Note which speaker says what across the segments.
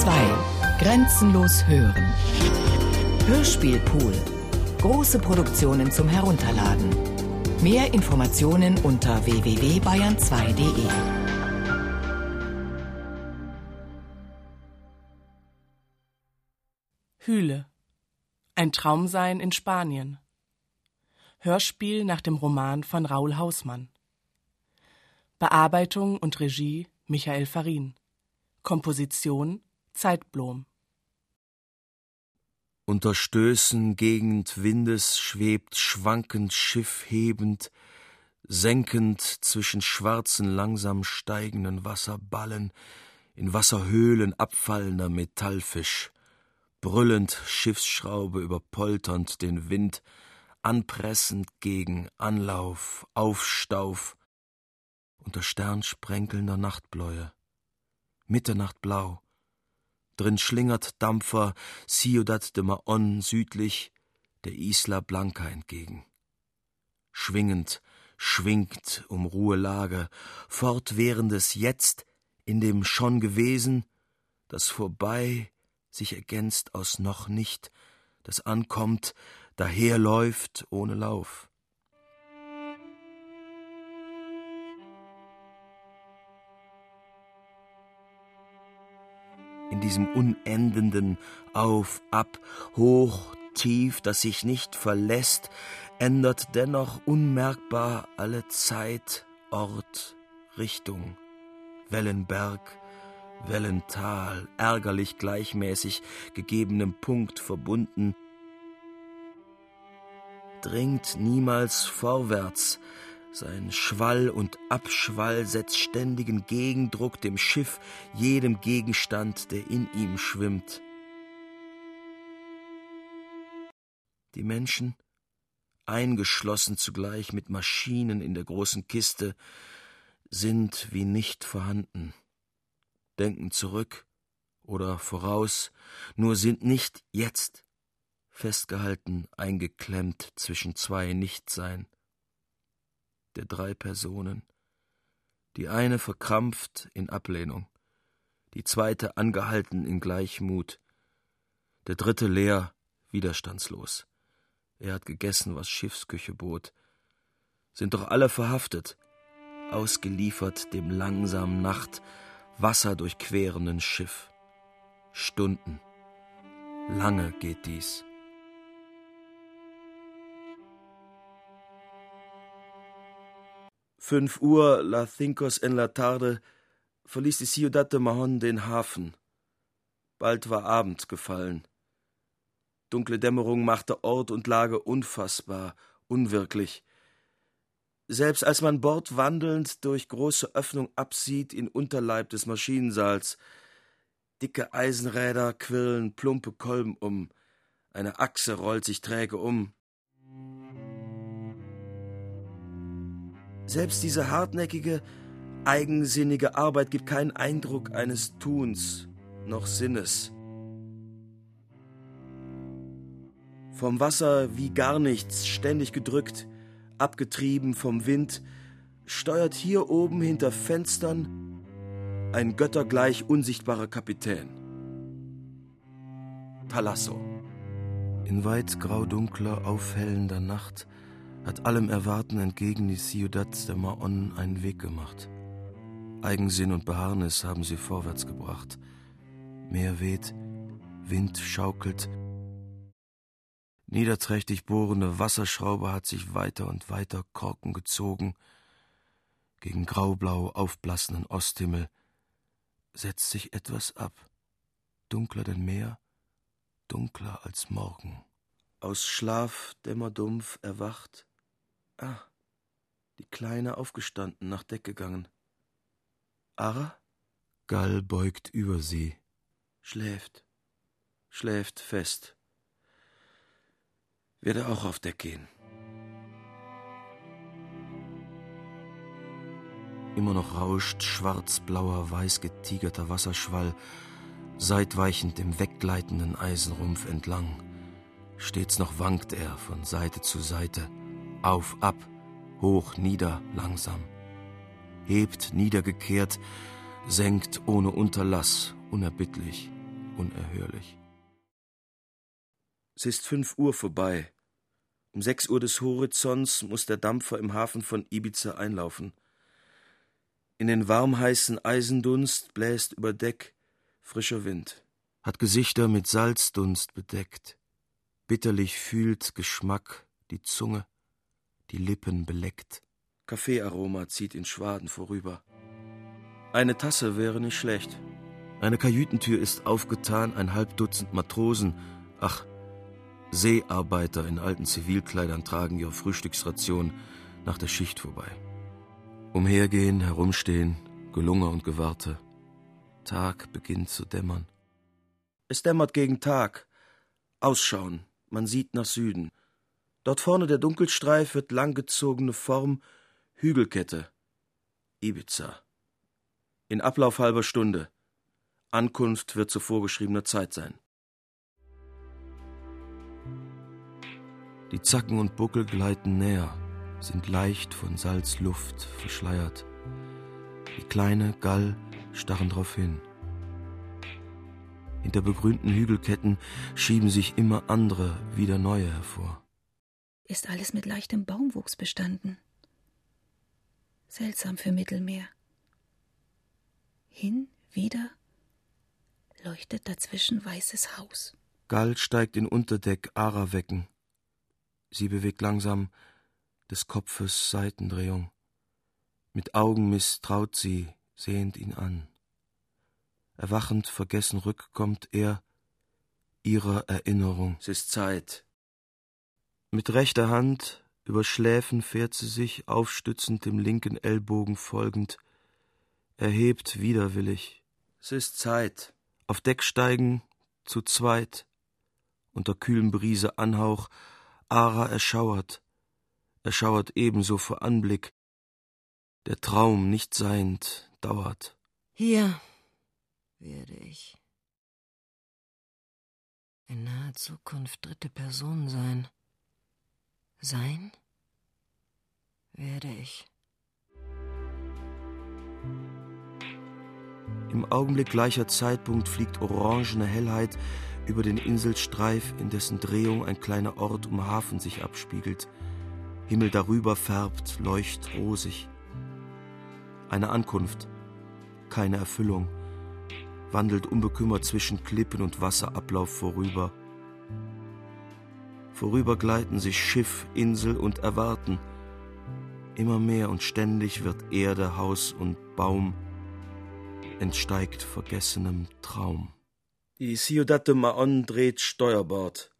Speaker 1: 2. Grenzenlos hören. Hörspielpool. Große Produktionen zum Herunterladen. Mehr Informationen unter www.bayern2.de.
Speaker 2: Hühle. Ein Traumsein in Spanien. Hörspiel nach dem Roman von Raul Hausmann. Bearbeitung und Regie Michael Farin. Komposition Zeitblom.
Speaker 3: Unter Stößen gegend Windes schwebt schwankend Schiff hebend, senkend zwischen schwarzen langsam steigenden Wasserballen, in Wasserhöhlen abfallender Metallfisch, brüllend Schiffsschraube überpolternd den Wind, anpressend gegen Anlauf, Aufstauf, unter sternsprenkelnder Nachtbläue. Mitternachtblau. Drin schlingert Dampfer Ciudad de Maon südlich der Isla Blanca entgegen. Schwingend, schwingt um Ruhelage, fortwährendes Jetzt in dem schon gewesen, das vorbei sich ergänzt aus noch nicht, das ankommt, daherläuft ohne Lauf. In diesem unendenden Auf, Ab, Hoch, Tief, das sich nicht verlässt, ändert dennoch unmerkbar alle Zeit, Ort, Richtung, Wellenberg, Wellental, ärgerlich gleichmäßig gegebenem Punkt verbunden, dringt niemals vorwärts, sein Schwall und Abschwall setzt ständigen Gegendruck dem Schiff, jedem Gegenstand, der in ihm schwimmt. Die Menschen, eingeschlossen zugleich mit Maschinen in der großen Kiste, sind wie nicht vorhanden, denken zurück oder voraus, nur sind nicht jetzt, festgehalten, eingeklemmt zwischen zwei Nichtsein der drei Personen. Die eine verkrampft in Ablehnung, die zweite angehalten in Gleichmut, der dritte leer, widerstandslos. Er hat gegessen, was Schiffsküche bot. Sind doch alle verhaftet, ausgeliefert dem langsamen Nacht, Wasser durchquerenden Schiff. Stunden. Lange geht dies. Fünf Uhr, la Cincos en la tarde, verließ die Ciudad de Mahon den Hafen. Bald war Abend gefallen. Dunkle Dämmerung machte Ort und Lage unfassbar, unwirklich. Selbst als man bordwandelnd durch große Öffnung absieht in Unterleib des Maschinensaals, dicke Eisenräder quirlen plumpe Kolben um, eine Achse rollt sich träge um, Selbst diese hartnäckige, eigensinnige Arbeit gibt keinen Eindruck eines Tuns noch Sinnes. Vom Wasser wie gar nichts, ständig gedrückt, abgetrieben vom Wind, steuert hier oben hinter Fenstern ein göttergleich unsichtbarer Kapitän. Talasso. In weit graudunkler, aufhellender Nacht hat allem Erwarten entgegen die Ciudad de Maon einen Weg gemacht. Eigensinn und Beharrnis haben sie vorwärts gebracht. Meer weht, Wind schaukelt. Niederträchtig bohrende Wasserschraube hat sich weiter und weiter Korken gezogen. Gegen graublau aufblassenden Osthimmel setzt sich etwas ab. Dunkler denn Meer, dunkler als Morgen. Aus Schlaf dämmerdumpf erwacht, Ah, die Kleine aufgestanden, nach Deck gegangen. Ara? Gall beugt über sie. Schläft. Schläft fest. Werde auch auf Deck gehen. Immer noch rauscht schwarzblauer, weiß getigerter Wasserschwall, seitweichend dem weggleitenden Eisenrumpf entlang. Stets noch wankt er von Seite zu Seite auf, ab, hoch, nieder, langsam. Hebt, niedergekehrt, senkt ohne Unterlass, unerbittlich, unerhörlich. Es ist fünf Uhr vorbei. Um sechs Uhr des Horizonts muss der Dampfer im Hafen von Ibiza einlaufen. In den warmheißen Eisendunst bläst über Deck frischer Wind, hat Gesichter mit Salzdunst bedeckt. Bitterlich fühlt Geschmack die Zunge, die Lippen beleckt. Kaffeearoma zieht in Schwaden vorüber. Eine Tasse wäre nicht schlecht. Eine Kajütentür ist aufgetan, ein halb Dutzend Matrosen, ach, Seearbeiter in alten Zivilkleidern tragen ihre Frühstücksration nach der Schicht vorbei. Umhergehen, herumstehen, Gelunge und Gewarte. Tag beginnt zu dämmern. Es dämmert gegen Tag. Ausschauen, man sieht nach Süden. Dort vorne der Dunkelstreif wird langgezogene Form Hügelkette. Ibiza. In Ablauf halber Stunde. Ankunft wird zu vorgeschriebener Zeit sein. Die Zacken und Buckel gleiten näher, sind leicht von Salzluft verschleiert. Die kleine Gall starren drauf hin. Hinter begrünten Hügelketten schieben sich immer andere, wieder neue hervor.
Speaker 4: Ist alles mit leichtem Baumwuchs bestanden. Seltsam für Mittelmeer. Hin, wieder, leuchtet dazwischen weißes Haus.
Speaker 3: Gall steigt in Unterdeck Ara wecken. Sie bewegt langsam des Kopfes Seitendrehung. Mit Augen misstraut sie, sehend ihn an. Erwachend vergessen rückkommt er ihrer Erinnerung. Es ist Zeit. Mit rechter Hand über Schläfen fährt sie sich, aufstützend dem linken Ellbogen folgend, erhebt widerwillig. Es ist Zeit. Auf Deck steigen, zu zweit, unter kühlem Brise Anhauch, Ara erschauert, erschauert ebenso vor Anblick. Der Traum nicht seiend dauert.
Speaker 5: Hier werde ich in naher Zukunft dritte Person sein. Sein werde ich.
Speaker 3: Im Augenblick gleicher Zeitpunkt fliegt orangene Hellheit über den Inselstreif, in dessen Drehung ein kleiner Ort um Hafen sich abspiegelt. Himmel darüber färbt, leucht rosig. Eine Ankunft, keine Erfüllung, wandelt unbekümmert zwischen Klippen und Wasserablauf vorüber. Vorüber gleiten sich Schiff, Insel und Erwarten. Immer mehr und ständig wird Erde, Haus und Baum entsteigt vergessenem Traum. Die Ciudad de Maon dreht Steuerbord,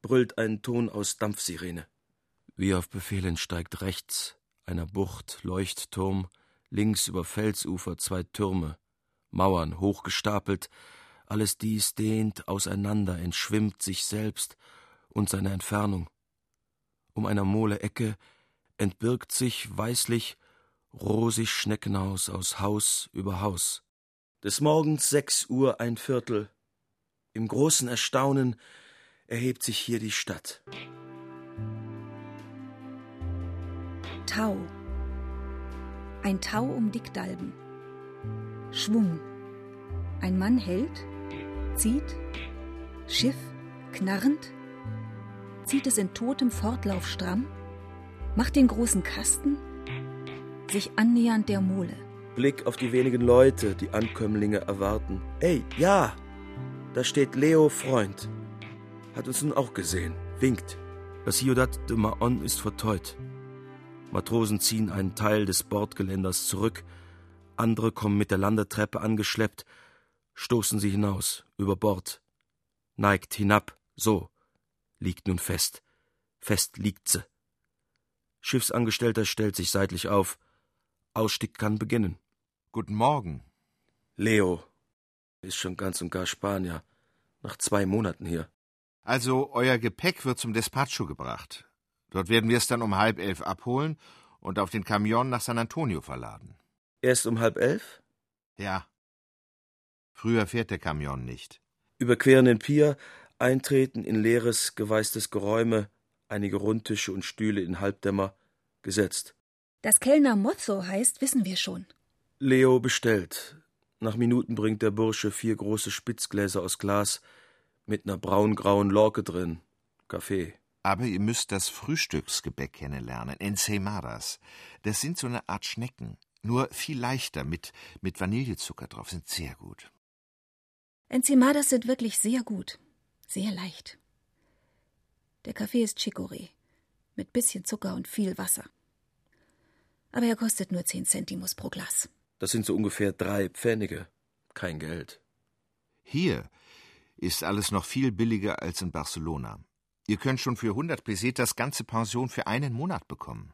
Speaker 3: brüllt ein Ton aus Dampfsirene. Wie auf Befehl entsteigt rechts einer Bucht Leuchtturm, links über Felsufer zwei Türme, Mauern hochgestapelt, alles dies dehnt auseinander, entschwimmt sich selbst und seine Entfernung. Um einer Mole Ecke entbirgt sich weißlich rosig Schneckenhaus aus Haus über Haus. Des Morgens sechs Uhr ein Viertel, im großen Erstaunen erhebt sich hier die Stadt.
Speaker 4: Tau. Ein Tau um Dickdalben. Schwung. Ein Mann hält, zieht, Schiff knarrend, zieht es in totem Fortlauf stramm, macht den großen Kasten, sich annähernd der Mole.
Speaker 3: Blick auf die wenigen Leute, die Ankömmlinge erwarten. Ey, ja, da steht Leo Freund. Hat uns nun auch gesehen. Winkt. Das Ciudad de Maon ist verteut. Matrosen ziehen einen Teil des Bordgeländers zurück. Andere kommen mit der Landetreppe angeschleppt, stoßen sie hinaus, über Bord. Neigt hinab, so. Liegt nun fest. Fest liegt sie. Schiffsangestellter stellt sich seitlich auf. Ausstieg kann beginnen.
Speaker 6: Guten Morgen.
Speaker 3: Leo ist schon ganz und gar Spanier. Nach zwei Monaten hier.
Speaker 6: Also, euer Gepäck wird zum Despacho gebracht. Dort werden wir es dann um halb elf abholen und auf den Kamion nach San Antonio verladen.
Speaker 3: Erst um halb elf?
Speaker 6: Ja. Früher fährt der Kamion nicht.
Speaker 3: Überqueren den Pier, eintreten in leeres, geweißtes Geräume, einige Rundtische und Stühle in Halbdämmer, gesetzt.
Speaker 4: Das Kellner Mozzo heißt, wissen wir schon.
Speaker 3: Leo bestellt. Nach Minuten bringt der Bursche vier große Spitzgläser aus Glas mit einer braungrauen Lorke drin. Kaffee.
Speaker 6: Aber ihr müsst das Frühstücksgebäck kennenlernen, Ensemadas. Das sind so eine Art Schnecken, nur viel leichter, mit, mit Vanillezucker drauf, sind sehr gut.
Speaker 4: Ensemadas sind wirklich sehr gut, sehr leicht. Der Kaffee ist Chicorée, mit bisschen Zucker und viel Wasser. Aber er kostet nur zehn Centimos pro Glas.
Speaker 3: Das sind so ungefähr drei Pfennige. Kein Geld.
Speaker 6: Hier ist alles noch viel billiger als in Barcelona. Ihr könnt schon für 100 Pesetas ganze Pension für einen Monat bekommen.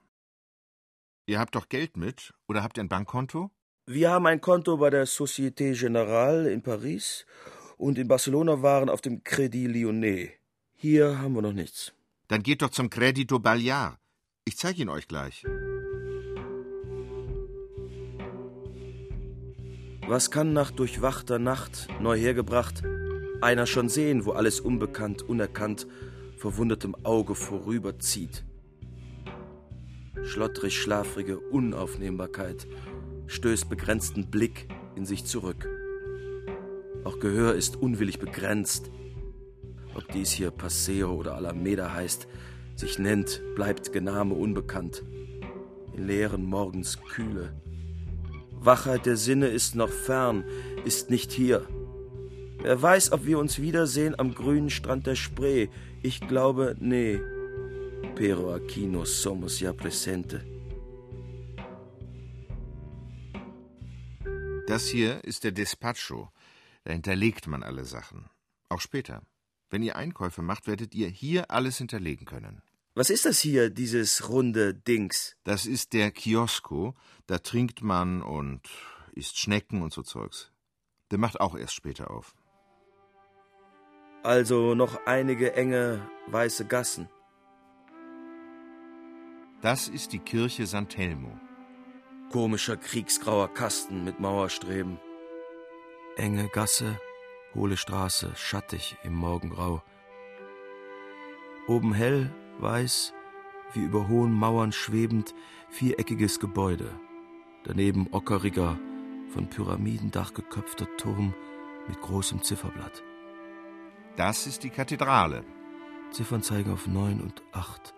Speaker 6: Ihr habt doch Geld mit oder habt ihr ein Bankkonto?
Speaker 3: Wir haben ein Konto bei der Société Générale in Paris und in Barcelona waren auf dem Crédit Lyonnais. Hier haben wir noch nichts.
Speaker 6: Dann geht doch zum Credito Balear. Ich zeige ihn euch gleich.
Speaker 3: Was kann nach durchwachter Nacht, neu hergebracht, einer schon sehen, wo alles unbekannt, unerkannt verwundertem Auge vorüberzieht. Schlottrig schlafrige Unaufnehmbarkeit stößt begrenzten Blick in sich zurück. Auch Gehör ist unwillig begrenzt. Ob dies hier Paseo oder Alameda heißt, sich nennt, bleibt Gename unbekannt. In leeren Morgens Kühle. Wachheit der Sinne ist noch fern, ist nicht hier. Wer weiß, ob wir uns wiedersehen am grünen Strand der Spree. Ich glaube, nee. Pero aquí no somos ya presente.
Speaker 6: Das hier ist der Despacho. Da hinterlegt man alle Sachen. Auch später. Wenn ihr Einkäufe macht, werdet ihr hier alles hinterlegen können.
Speaker 3: Was ist das hier, dieses runde Dings?
Speaker 6: Das ist der Kiosko. Da trinkt man und isst Schnecken und so Zeugs. Der macht auch erst später auf.
Speaker 3: Also noch einige enge weiße Gassen.
Speaker 6: Das ist die Kirche Sant'Elmo.
Speaker 3: Komischer kriegsgrauer Kasten mit Mauerstreben. Enge Gasse, hohle Straße, schattig im Morgengrau. Oben hell, weiß, wie über hohen Mauern schwebend, viereckiges Gebäude. Daneben ockeriger, von Pyramidendach geköpfter Turm mit großem Zifferblatt.
Speaker 6: Das ist die Kathedrale.
Speaker 3: Ziffern zeigen auf neun und acht.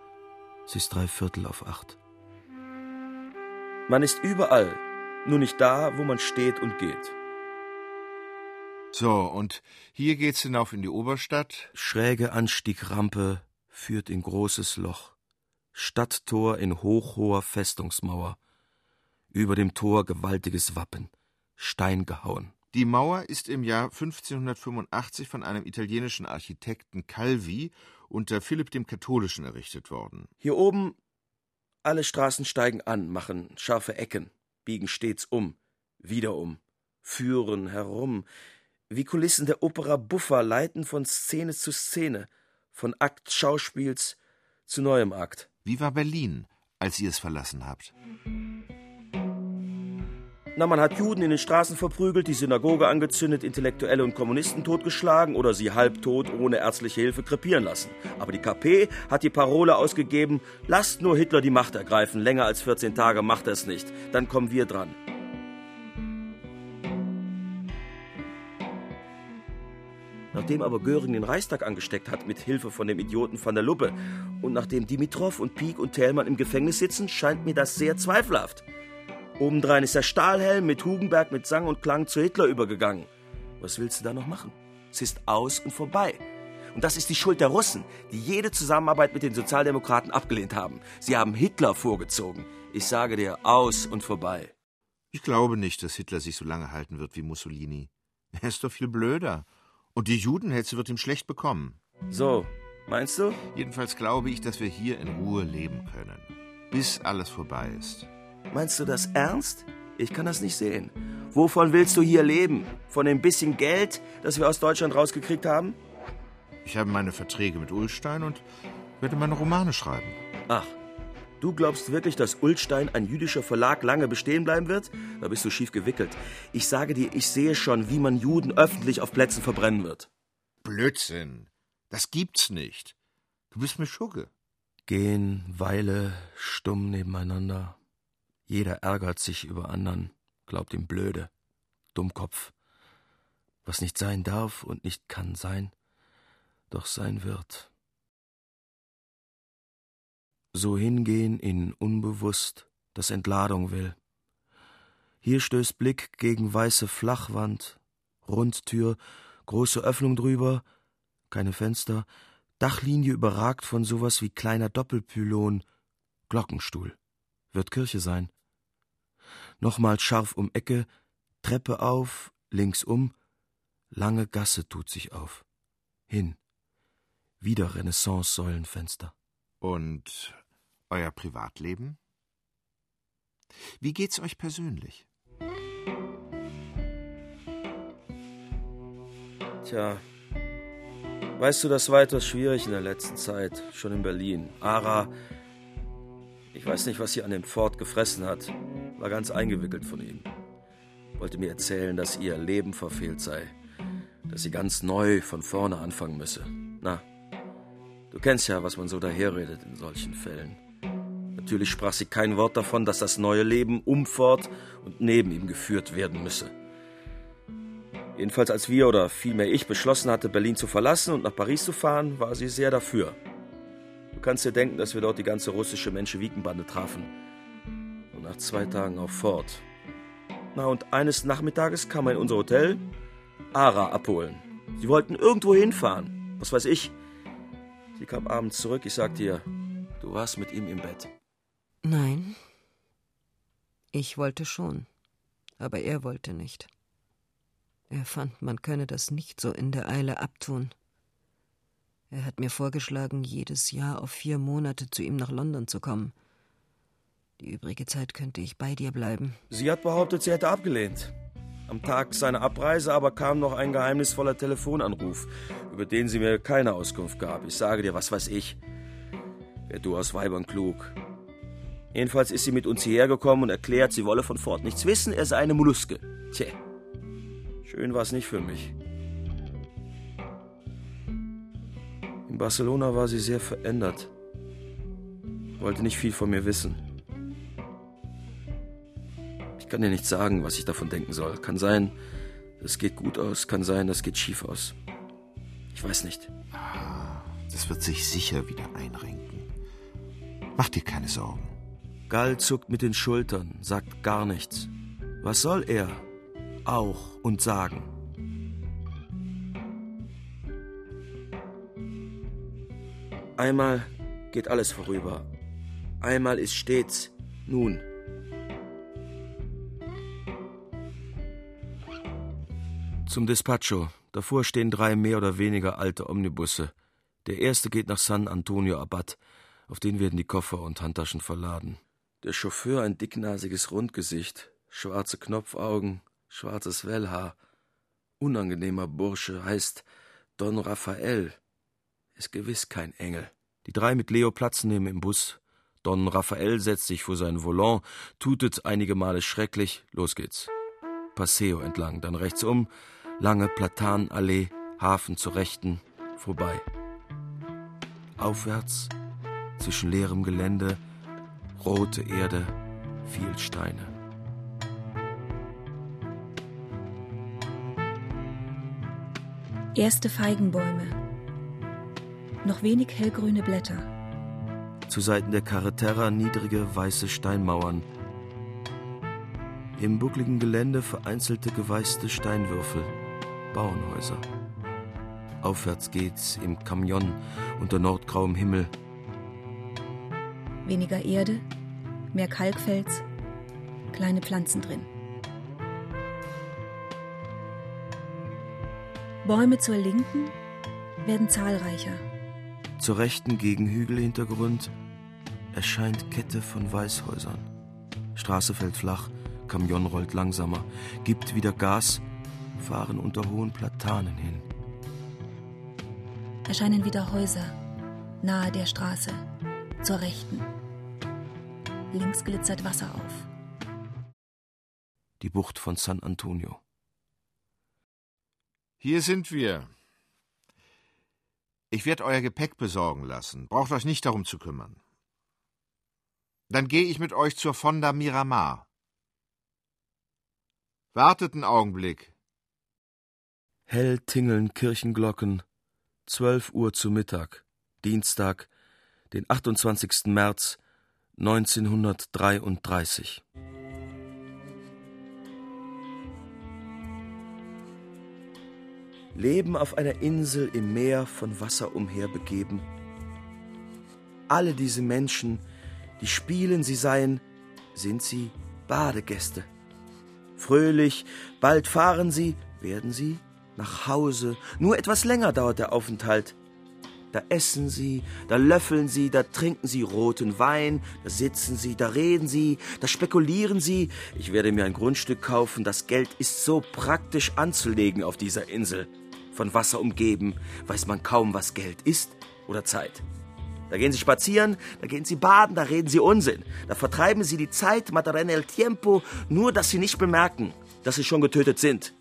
Speaker 3: Sie ist drei Viertel auf acht. Man ist überall, nur nicht da, wo man steht und geht.
Speaker 6: So, und hier geht's hinauf in die Oberstadt.
Speaker 3: Schräge Anstiegrampe führt in großes Loch. Stadttor in hochhoher Festungsmauer. Über dem Tor gewaltiges Wappen. Stein gehauen.
Speaker 6: Die Mauer ist im Jahr 1585 von einem italienischen Architekten Calvi unter Philipp dem Katholischen errichtet worden.
Speaker 3: Hier oben alle Straßen steigen an, machen scharfe Ecken, biegen stets um, wieder um, führen herum, wie Kulissen der Opera Buffa leiten von Szene zu Szene, von Akt Schauspiels zu neuem Akt.
Speaker 6: Wie war Berlin, als ihr es verlassen habt?
Speaker 3: Na, man hat Juden in den Straßen verprügelt, die Synagoge angezündet, Intellektuelle und Kommunisten totgeschlagen oder sie halbtot ohne ärztliche Hilfe krepieren lassen. Aber die KP hat die Parole ausgegeben, lasst nur Hitler die Macht ergreifen, länger als 14 Tage macht er es nicht, dann kommen wir dran. Nachdem aber Göring den Reichstag angesteckt hat mit Hilfe von dem Idioten van der Luppe und nachdem Dimitrov und Pieck und Thälmann im Gefängnis sitzen, scheint mir das sehr zweifelhaft. Obendrein ist der Stahlhelm mit Hugenberg mit Sang und Klang zu Hitler übergegangen. Was willst du da noch machen? Es ist aus und vorbei. Und das ist die Schuld der Russen, die jede Zusammenarbeit mit den Sozialdemokraten abgelehnt haben. Sie haben Hitler vorgezogen. Ich sage dir, aus und vorbei.
Speaker 6: Ich glaube nicht, dass Hitler sich so lange halten wird wie Mussolini. Er ist doch viel blöder. Und die Judenhetze wird ihm schlecht bekommen.
Speaker 3: So, meinst du?
Speaker 6: Jedenfalls glaube ich, dass wir hier in Ruhe leben können. Bis alles vorbei ist.
Speaker 3: Meinst du das ernst? Ich kann das nicht sehen. Wovon willst du hier leben? Von dem bisschen Geld, das wir aus Deutschland rausgekriegt haben?
Speaker 6: Ich habe meine Verträge mit Ullstein und werde meine Romane schreiben.
Speaker 3: Ach, du glaubst wirklich, dass Ullstein, ein jüdischer Verlag, lange bestehen bleiben wird? Da bist du schief gewickelt. Ich sage dir, ich sehe schon, wie man Juden öffentlich auf Plätzen verbrennen wird.
Speaker 6: Blödsinn. Das gibt's nicht. Du bist mir Schugge.
Speaker 3: Gehen Weile stumm nebeneinander. Jeder ärgert sich über anderen, glaubt ihm blöde. Dummkopf. Was nicht sein darf und nicht kann sein, doch sein wird. So hingehen in unbewusst, das Entladung will. Hier stößt Blick gegen weiße Flachwand, Rundtür, große Öffnung drüber, keine Fenster, Dachlinie überragt von sowas wie kleiner Doppelpylon, Glockenstuhl. Wird Kirche sein. Nochmals scharf um Ecke, Treppe auf, links um, lange Gasse tut sich auf. Hin. Wieder Renaissance-Säulenfenster.
Speaker 6: Und euer Privatleben? Wie geht's euch persönlich?
Speaker 3: Tja, weißt du, das war etwas schwierig in der letzten Zeit, schon in Berlin. Ara, ich weiß nicht, was sie an dem Ford gefressen hat, war ganz eingewickelt von ihm. Wollte mir erzählen, dass ihr Leben verfehlt sei, dass sie ganz neu von vorne anfangen müsse. Na, du kennst ja, was man so daherredet in solchen Fällen. Natürlich sprach sie kein Wort davon, dass das neue Leben um Ford und neben ihm geführt werden müsse. Jedenfalls als wir oder vielmehr ich beschlossen hatte, Berlin zu verlassen und nach Paris zu fahren, war sie sehr dafür. Du kannst dir denken, dass wir dort die ganze russische Menschewikenbande trafen. Und nach zwei Tagen auf Fort. Na und eines Nachmittages kam er in unser Hotel, Ara abholen. Sie wollten irgendwo hinfahren. Was weiß ich. Sie kam abends zurück, ich sagte ihr, du warst mit ihm im Bett.
Speaker 5: Nein. Ich wollte schon. Aber er wollte nicht. Er fand, man könne das nicht so in der Eile abtun. Er hat mir vorgeschlagen, jedes Jahr auf vier Monate zu ihm nach London zu kommen. Die übrige Zeit könnte ich bei dir bleiben.
Speaker 3: Sie hat behauptet, sie hätte abgelehnt. Am Tag seiner Abreise aber kam noch ein geheimnisvoller Telefonanruf, über den sie mir keine Auskunft gab. Ich sage dir, was weiß ich. Wer du aus Weibern klug. Jedenfalls ist sie mit uns hierher gekommen und erklärt, sie wolle von Ford nichts wissen, er sei eine Molluske. Tja. Schön war es nicht für mich. In Barcelona war sie sehr verändert. Wollte nicht viel von mir wissen. Ich kann dir nicht sagen, was ich davon denken soll. Kann sein, es geht gut aus, kann sein, es geht schief aus. Ich weiß nicht.
Speaker 6: Das wird sich sicher wieder einrenken. Mach dir keine Sorgen.
Speaker 3: Gall zuckt mit den Schultern, sagt gar nichts. Was soll er? auch und sagen. Einmal geht alles vorüber. Einmal ist stets nun. Zum Despacho. Davor stehen drei mehr oder weniger alte Omnibusse. Der erste geht nach San Antonio Abad. Auf den werden die Koffer und Handtaschen verladen. Der Chauffeur ein dicknasiges Rundgesicht, schwarze Knopfaugen, schwarzes Wellhaar. Unangenehmer Bursche heißt Don Raphael. Ist gewiss kein Engel. Die drei mit Leo Platz nehmen im Bus. Don Raphael setzt sich vor sein Volant, tutet einige Male schrecklich. Los geht's. Paseo entlang, dann rechts um, lange Platanallee, Hafen zur Rechten, vorbei. Aufwärts, zwischen leerem Gelände, rote Erde, viel Steine.
Speaker 4: Erste Feigenbäume. Noch wenig hellgrüne Blätter.
Speaker 3: Zu Seiten der Carretera niedrige weiße Steinmauern. Im buckligen Gelände vereinzelte geweißte Steinwürfel. Bauernhäuser. Aufwärts geht's im Kamion unter nordgrauem Himmel.
Speaker 4: Weniger Erde, mehr Kalkfels, kleine Pflanzen drin. Bäume zur Linken werden zahlreicher.
Speaker 3: Zur rechten gegen Hügelhintergrund erscheint Kette von Weißhäusern. Straße fällt flach, Kamion rollt langsamer, gibt wieder Gas, fahren unter hohen Platanen hin.
Speaker 4: Erscheinen wieder Häuser, nahe der Straße, zur rechten. Links glitzert Wasser auf.
Speaker 3: Die Bucht von San Antonio.
Speaker 6: Hier sind wir. Ich werde euer Gepäck besorgen lassen. Braucht euch nicht darum zu kümmern. Dann gehe ich mit euch zur Fonda Miramar. Wartet einen Augenblick.
Speaker 3: Hell tingeln Kirchenglocken, zwölf Uhr zu Mittag, Dienstag, den 28. März 1933. Leben auf einer Insel im Meer von Wasser umherbegeben. Alle diese Menschen, die spielen, sie seien, sind sie Badegäste. Fröhlich, bald fahren sie, werden sie nach Hause. Nur etwas länger dauert der Aufenthalt. Da essen sie, da löffeln sie, da trinken sie roten Wein, da sitzen sie, da reden sie, da spekulieren sie. Ich werde mir ein Grundstück kaufen, das Geld ist so praktisch anzulegen auf dieser Insel. Von Wasser umgeben, weiß man kaum, was Geld ist oder Zeit. Da gehen sie spazieren, da gehen sie baden, da reden sie Unsinn. Da vertreiben sie die Zeit, mataren el tiempo, nur dass sie nicht bemerken, dass sie schon getötet sind.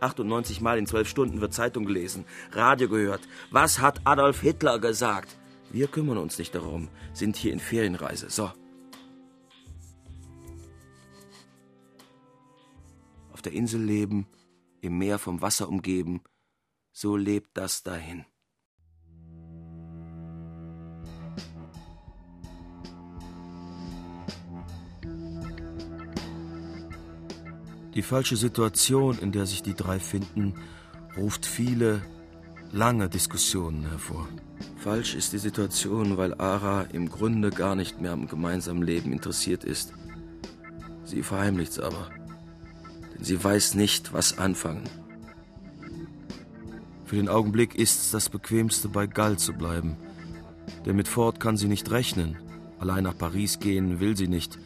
Speaker 3: 98 Mal in zwölf Stunden wird Zeitung gelesen, Radio gehört. Was hat Adolf Hitler gesagt? Wir kümmern uns nicht darum, sind hier in Ferienreise. So. Auf der Insel leben, im Meer vom Wasser umgeben, so lebt das dahin. Die falsche Situation, in der sich die drei finden, ruft viele lange Diskussionen hervor. Falsch ist die Situation, weil Ara im Grunde gar nicht mehr am gemeinsamen Leben interessiert ist. Sie verheimlicht's aber, denn sie weiß nicht, was anfangen. Für den Augenblick ist's das Bequemste, bei Gall zu bleiben. Denn mit Ford kann sie nicht rechnen. Allein nach Paris gehen will sie nicht.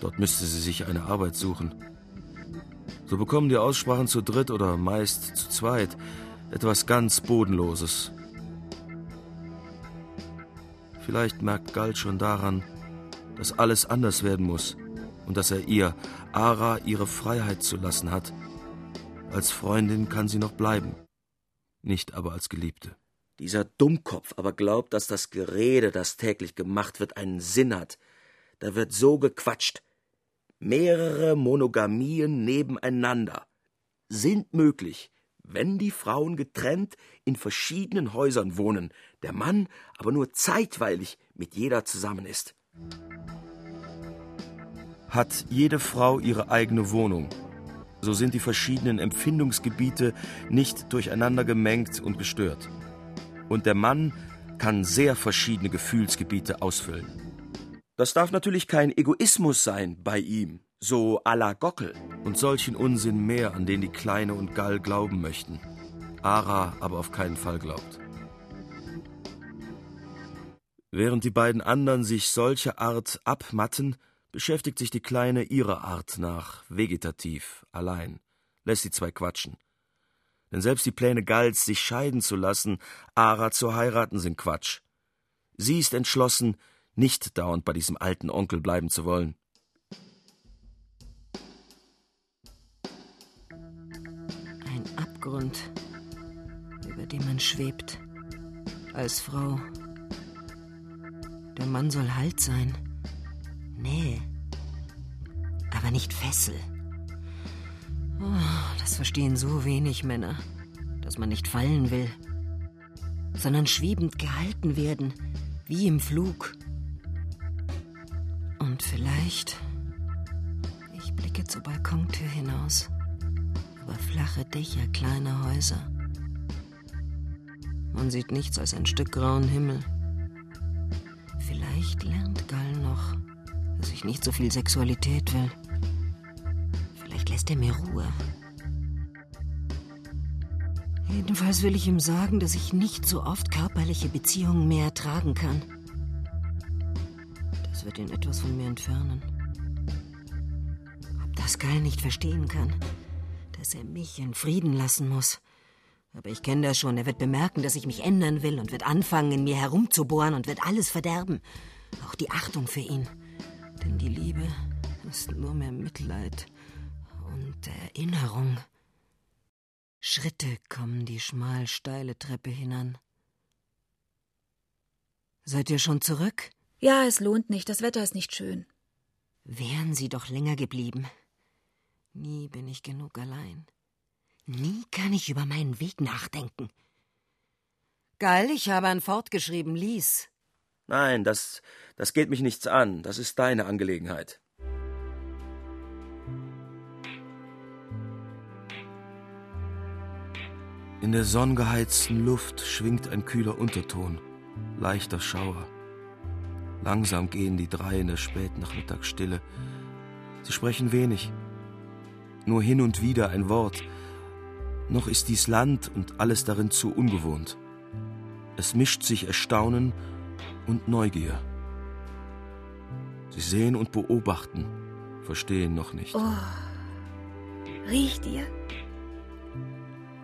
Speaker 3: Dort müsste sie sich eine Arbeit suchen. So bekommen die Aussprachen zu dritt oder meist zu zweit etwas ganz Bodenloses. Vielleicht merkt Galt schon daran, dass alles anders werden muss und dass er ihr, Ara, ihre Freiheit zu lassen hat. Als Freundin kann sie noch bleiben, nicht aber als Geliebte. Dieser Dummkopf aber glaubt, dass das Gerede, das täglich gemacht wird, einen Sinn hat. Da wird so gequatscht, Mehrere Monogamien nebeneinander sind möglich, wenn die Frauen getrennt in verschiedenen Häusern wohnen, der Mann aber nur zeitweilig mit jeder zusammen ist. Hat jede Frau ihre eigene Wohnung, so sind die verschiedenen Empfindungsgebiete nicht durcheinander gemengt und gestört. Und der Mann kann sehr verschiedene Gefühlsgebiete ausfüllen. Das darf natürlich kein Egoismus sein bei ihm, so à la Gockel. Und solchen Unsinn mehr, an den die Kleine und Gall glauben möchten. Ara aber auf keinen Fall glaubt. Während die beiden anderen sich solcher Art abmatten, beschäftigt sich die Kleine ihrer Art nach, vegetativ, allein, lässt die zwei quatschen. Denn selbst die Pläne Galls, sich scheiden zu lassen, Ara zu heiraten, sind Quatsch. Sie ist entschlossen, nicht dauernd bei diesem alten Onkel bleiben zu wollen.
Speaker 5: Ein Abgrund, über dem man schwebt, als Frau. Der Mann soll Halt sein, Nähe, aber nicht Fessel. Oh, das verstehen so wenig Männer, dass man nicht fallen will, sondern schwebend gehalten werden, wie im Flug. Und vielleicht. Ich blicke zur Balkontür hinaus. Über flache Dächer kleiner Häuser. Man sieht nichts als ein Stück grauen Himmel. Vielleicht lernt Gall noch, dass ich nicht so viel Sexualität will. Vielleicht lässt er mir Ruhe. Jedenfalls will ich ihm sagen, dass ich nicht so oft körperliche Beziehungen mehr ertragen kann. Das wird ihn etwas von mir entfernen. Ob das Geil nicht verstehen kann, dass er mich in Frieden lassen muss. Aber ich kenne das schon. Er wird bemerken, dass ich mich ändern will und wird anfangen, in mir herumzubohren und wird alles verderben. Auch die Achtung für ihn. Denn die Liebe ist nur mehr Mitleid und Erinnerung. Schritte kommen die schmal steile Treppe hinan. Seid ihr schon zurück?
Speaker 4: Ja, es lohnt nicht. Das Wetter ist nicht schön.
Speaker 5: Wären Sie doch länger geblieben. Nie bin ich genug allein. Nie kann ich über meinen Weg nachdenken. Geil, ich habe an Ford geschrieben, lies.
Speaker 3: Nein, das, das geht mich nichts an. Das ist deine Angelegenheit. In der sonnengeheizten Luft schwingt ein kühler Unterton, leichter Schauer. Langsam gehen die drei in der Spätnachmittagsstille. Sie sprechen wenig, nur hin und wieder ein Wort. Noch ist dies Land und alles darin zu ungewohnt. Es mischt sich Erstaunen und Neugier. Sie sehen und beobachten, verstehen noch nicht.
Speaker 4: Oh, riecht ihr?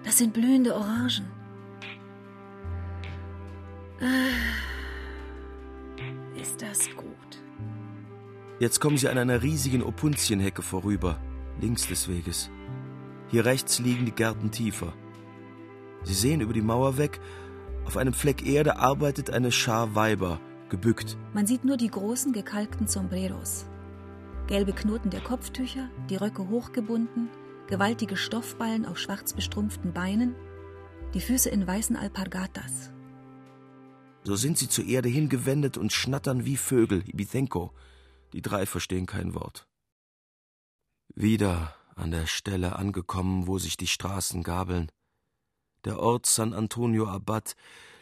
Speaker 4: Das sind blühende Orangen. Ah, ist das gut.
Speaker 3: Jetzt kommen sie an einer riesigen Opuntienhecke vorüber, links des Weges. Hier rechts liegen die Gärten tiefer. Sie sehen über die Mauer weg, auf einem Fleck Erde arbeitet eine Schar Weiber, gebückt.
Speaker 4: Man sieht nur die großen gekalkten Sombreros. Gelbe Knoten der Kopftücher, die Röcke hochgebunden, gewaltige Stoffballen auf schwarz bestrumpften Beinen, die Füße in weißen Alpargatas.
Speaker 3: So sind sie zur Erde hingewendet und schnattern wie Vögel, Ibithenko. Die drei verstehen kein Wort. Wieder an der Stelle angekommen, wo sich die Straßen gabeln. Der Ort San Antonio Abad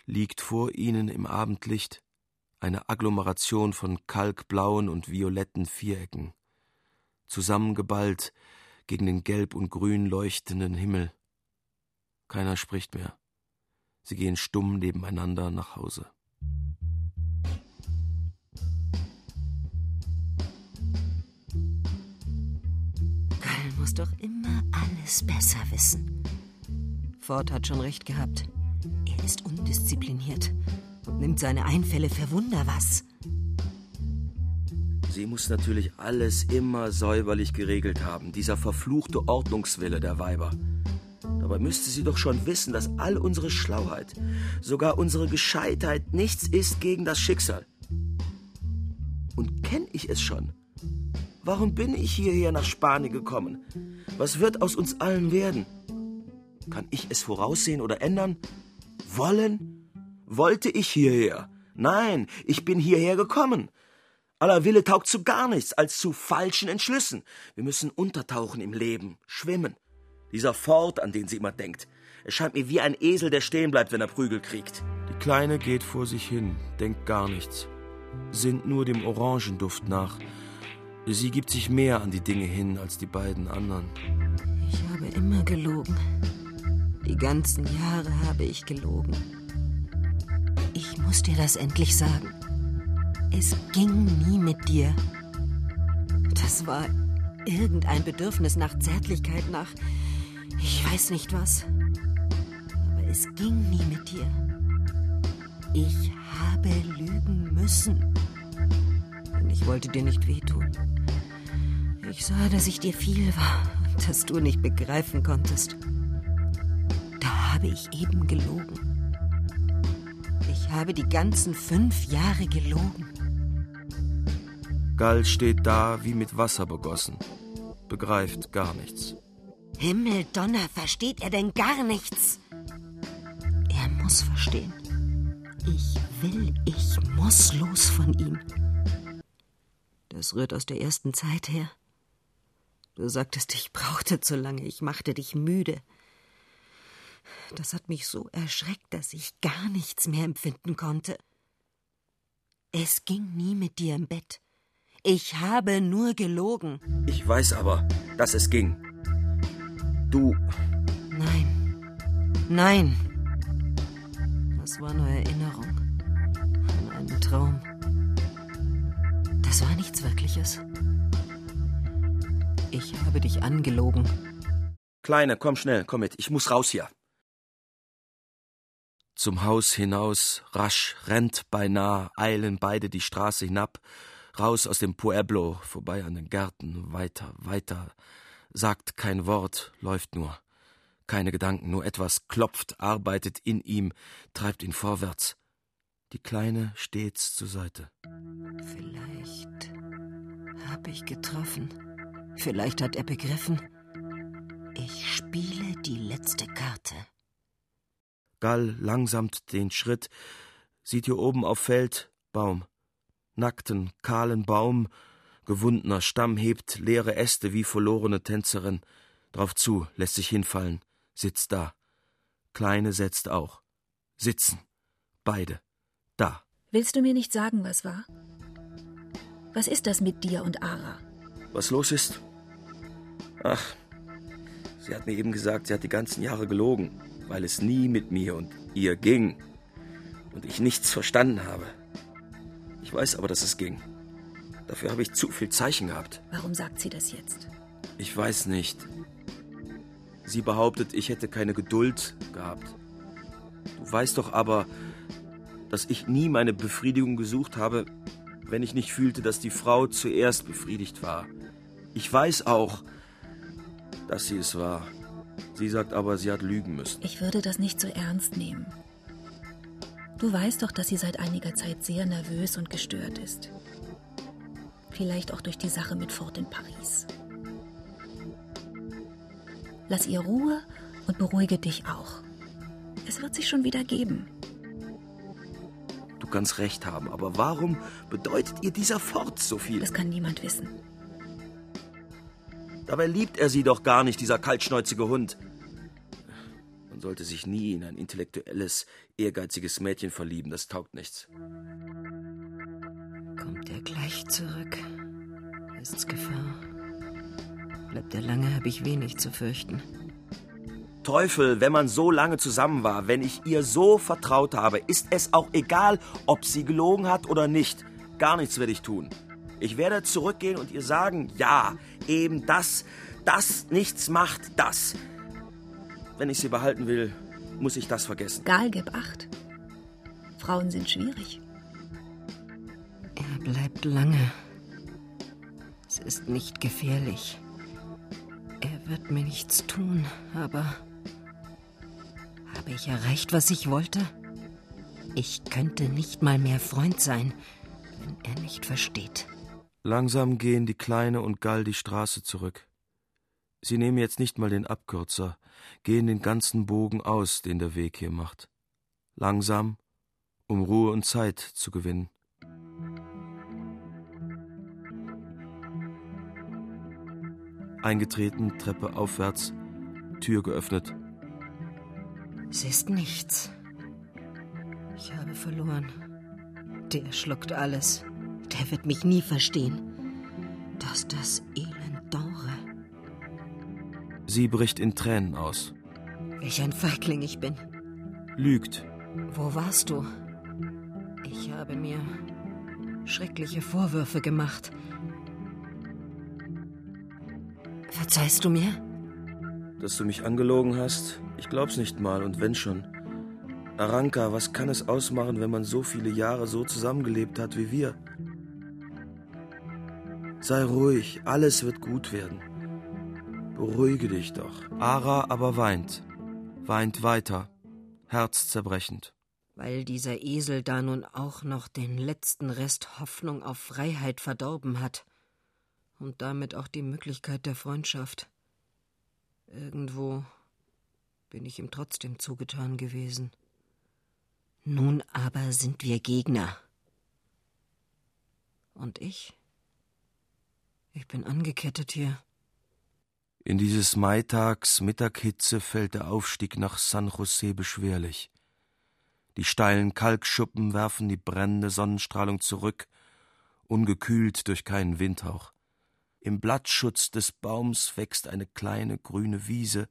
Speaker 3: liegt vor ihnen im Abendlicht, eine Agglomeration von kalkblauen und violetten Vierecken, zusammengeballt gegen den gelb und grün leuchtenden Himmel. Keiner spricht mehr. Sie gehen stumm nebeneinander nach Hause.
Speaker 5: Karl muss doch immer alles besser wissen. Ford hat schon recht gehabt. Er ist undiszipliniert und nimmt seine Einfälle für Wunder was.
Speaker 3: Sie muss natürlich alles immer säuberlich geregelt haben, dieser verfluchte Ordnungswille der Weiber. Dabei müsste sie doch schon wissen, dass all unsere Schlauheit, sogar unsere Gescheitheit nichts ist gegen das Schicksal. Und kenne ich es schon? Warum bin ich hierher nach Spanien gekommen? Was wird aus uns allen werden? Kann ich es voraussehen oder ändern? Wollen? Wollte ich hierher? Nein, ich bin hierher gekommen. Aller Wille taugt zu gar nichts als zu falschen Entschlüssen. Wir müssen untertauchen im Leben, schwimmen. Dieser Fort, an den sie immer denkt. Es scheint mir wie ein Esel, der stehen bleibt, wenn er Prügel kriegt. Die Kleine geht vor sich hin, denkt gar nichts, sinnt nur dem Orangenduft nach. Sie gibt sich mehr an die Dinge hin als die beiden anderen.
Speaker 5: Ich habe immer gelogen. Die ganzen Jahre habe ich gelogen. Ich muss dir das endlich sagen. Es ging nie mit dir. Das war irgendein Bedürfnis nach Zärtlichkeit, nach ich weiß nicht was. Aber es ging nie mit dir. Ich habe lügen müssen. Denn ich wollte dir nicht wehtun. Ich sah, dass ich dir viel war und dass du nicht begreifen konntest. Da habe ich eben gelogen. Ich habe die ganzen fünf Jahre gelogen.
Speaker 3: Gall steht da wie mit Wasser begossen, begreift gar nichts.
Speaker 5: Himmeldonner, versteht er denn gar nichts? Er muss verstehen. Ich will, ich muss los von ihm. Das rührt aus der ersten Zeit her. Du sagtest, ich brauchte zu lange, ich machte dich müde. Das hat mich so erschreckt, dass ich gar nichts mehr empfinden konnte. Es ging nie mit dir im Bett. Ich habe nur gelogen.
Speaker 3: Ich weiß aber, dass es ging. Du.
Speaker 5: Nein. Nein. Das war nur Erinnerung. An einen Traum. Das war nichts Wirkliches. Ich habe dich angelogen.
Speaker 3: Kleine, komm schnell, komm mit. Ich muss raus hier. Zum Haus hinaus, rasch, rennt beinah, eilen beide die Straße hinab, raus aus dem Pueblo, vorbei an den Gärten, weiter, weiter, sagt kein Wort, läuft nur. Keine Gedanken, nur etwas klopft, arbeitet in ihm, treibt ihn vorwärts. Die Kleine stets zur Seite.
Speaker 5: Vielleicht hab ich getroffen. Vielleicht hat er begriffen. Ich spiele die letzte Karte.
Speaker 3: Gall langsamt den Schritt, sieht hier oben auf Feld Baum. Nackten, kahlen Baum, gewundener Stamm hebt leere Äste wie verlorene Tänzerin. Drauf zu, lässt sich hinfallen, sitzt da. Kleine setzt auch. Sitzen. Beide. Da.
Speaker 4: Willst du mir nicht sagen, was war? Was ist das mit dir und Ara?
Speaker 3: Was los ist? Ach, sie hat mir eben gesagt, sie hat die ganzen Jahre gelogen, weil es nie mit mir und ihr ging und ich nichts verstanden habe. Ich weiß aber, dass es ging. Dafür habe ich zu viel Zeichen gehabt.
Speaker 4: Warum sagt sie das jetzt?
Speaker 3: Ich weiß nicht. Sie behauptet, ich hätte keine Geduld gehabt. Du weißt doch aber, dass ich nie meine Befriedigung gesucht habe, wenn ich nicht fühlte, dass die Frau zuerst befriedigt war. Ich weiß auch, dass sie es war. Sie sagt aber, sie hat lügen müssen.
Speaker 4: Ich würde das nicht so ernst nehmen. Du weißt doch, dass sie seit einiger Zeit sehr nervös und gestört ist. Vielleicht auch durch die Sache mit Fort in Paris. Lass ihr Ruhe und beruhige dich auch. Es wird sich schon wieder geben.
Speaker 3: Du kannst recht haben, aber warum bedeutet ihr dieser Fort so viel?
Speaker 4: Das kann niemand wissen.
Speaker 3: Dabei liebt er sie doch gar nicht, dieser kaltschnäuzige Hund. Man sollte sich nie in ein intellektuelles, ehrgeiziges Mädchen verlieben, das taugt nichts.
Speaker 5: Gleich zurück? Ist's Gefahr? Bleibt er lange, habe ich wenig zu fürchten.
Speaker 3: Teufel, wenn man so lange zusammen war, wenn ich ihr so vertraut habe, ist es auch egal, ob sie gelogen hat oder nicht. Gar nichts werde ich tun. Ich werde zurückgehen und ihr sagen, ja, eben das, das nichts macht, das. Wenn ich sie behalten will, muss ich das vergessen.
Speaker 4: Gal, gib acht. Frauen sind schwierig.
Speaker 5: Bleibt lange. Es ist nicht gefährlich. Er wird mir nichts tun, aber habe ich erreicht, was ich wollte? Ich könnte nicht mal mehr Freund sein, wenn er nicht versteht.
Speaker 3: Langsam gehen die Kleine und Gall die Straße zurück. Sie nehmen jetzt nicht mal den Abkürzer, gehen den ganzen Bogen aus, den der Weg hier macht. Langsam, um Ruhe und Zeit zu gewinnen. Eingetreten, Treppe aufwärts, Tür geöffnet.
Speaker 5: Es ist nichts. Ich habe verloren. Der schluckt alles. Der wird mich nie verstehen. Dass das Elend dauere.
Speaker 3: Sie bricht in Tränen aus.
Speaker 5: Welch ein Feigling ich bin.
Speaker 3: Lügt.
Speaker 5: Wo warst du? Ich habe mir schreckliche Vorwürfe gemacht. Verzeihst du mir?
Speaker 3: Dass du mich angelogen hast, ich glaub's nicht mal, und wenn schon. Aranka, was kann es ausmachen, wenn man so viele Jahre so zusammengelebt hat wie wir? Sei ruhig, alles wird gut werden. Beruhige dich doch. Ara aber weint. Weint weiter, herzzerbrechend.
Speaker 5: Weil dieser Esel da nun auch noch den letzten Rest Hoffnung auf Freiheit verdorben hat. Und damit auch die Möglichkeit der Freundschaft. Irgendwo bin ich ihm trotzdem zugetan gewesen. Nun aber sind wir Gegner. Und ich? Ich bin angekettet hier.
Speaker 3: In dieses Maitags Mittaghitze fällt der Aufstieg nach San José beschwerlich. Die steilen Kalkschuppen werfen die brennende Sonnenstrahlung zurück, ungekühlt durch keinen Windhauch. Im Blattschutz des Baums wächst eine kleine grüne Wiese,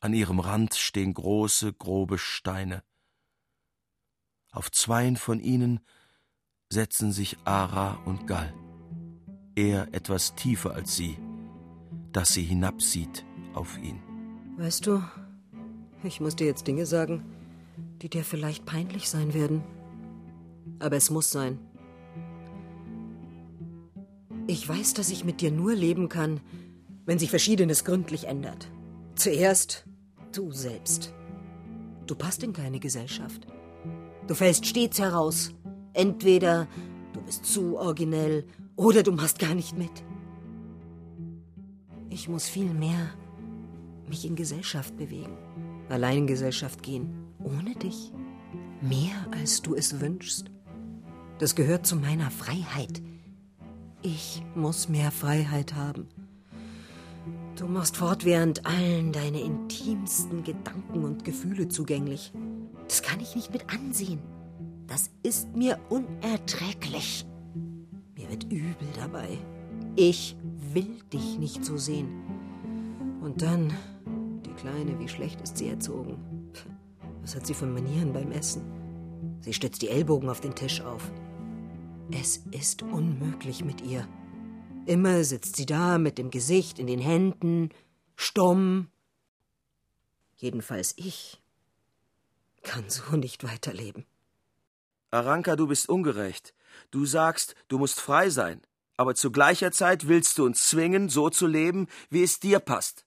Speaker 3: an ihrem Rand stehen große, grobe Steine. Auf zweien von ihnen setzen sich Ara und Gall. Er etwas tiefer als sie, dass sie hinabsieht auf ihn.
Speaker 5: Weißt du, ich muss dir jetzt Dinge sagen, die dir vielleicht peinlich sein werden. Aber es muss sein. Ich weiß, dass ich mit dir nur leben kann, wenn sich Verschiedenes gründlich ändert. Zuerst du selbst. Du passt in keine Gesellschaft. Du fällst stets heraus. Entweder du bist zu originell Oder du machst gar nicht mit. Ich muss viel mehr mich in Gesellschaft bewegen, allein in Gesellschaft gehen, ohne dich. Mehr als du es wünschst. Das gehört zu meiner Freiheit. Ich muss mehr Freiheit haben. Du machst fortwährend allen deine intimsten Gedanken und Gefühle zugänglich. Das kann ich nicht mit ansehen. Das ist mir unerträglich. Mir wird übel dabei. Ich will dich nicht so sehen. Und dann, die Kleine, wie schlecht ist sie erzogen. Was hat sie für Manieren beim Essen? Sie stützt die Ellbogen auf den Tisch auf. Es ist unmöglich mit ihr. Immer sitzt sie da mit dem Gesicht in den Händen, stumm. Jedenfalls ich kann so nicht weiterleben.
Speaker 3: Aranka, du bist ungerecht. Du sagst, du musst frei sein, aber zu gleicher Zeit willst du uns zwingen, so zu leben, wie es dir passt.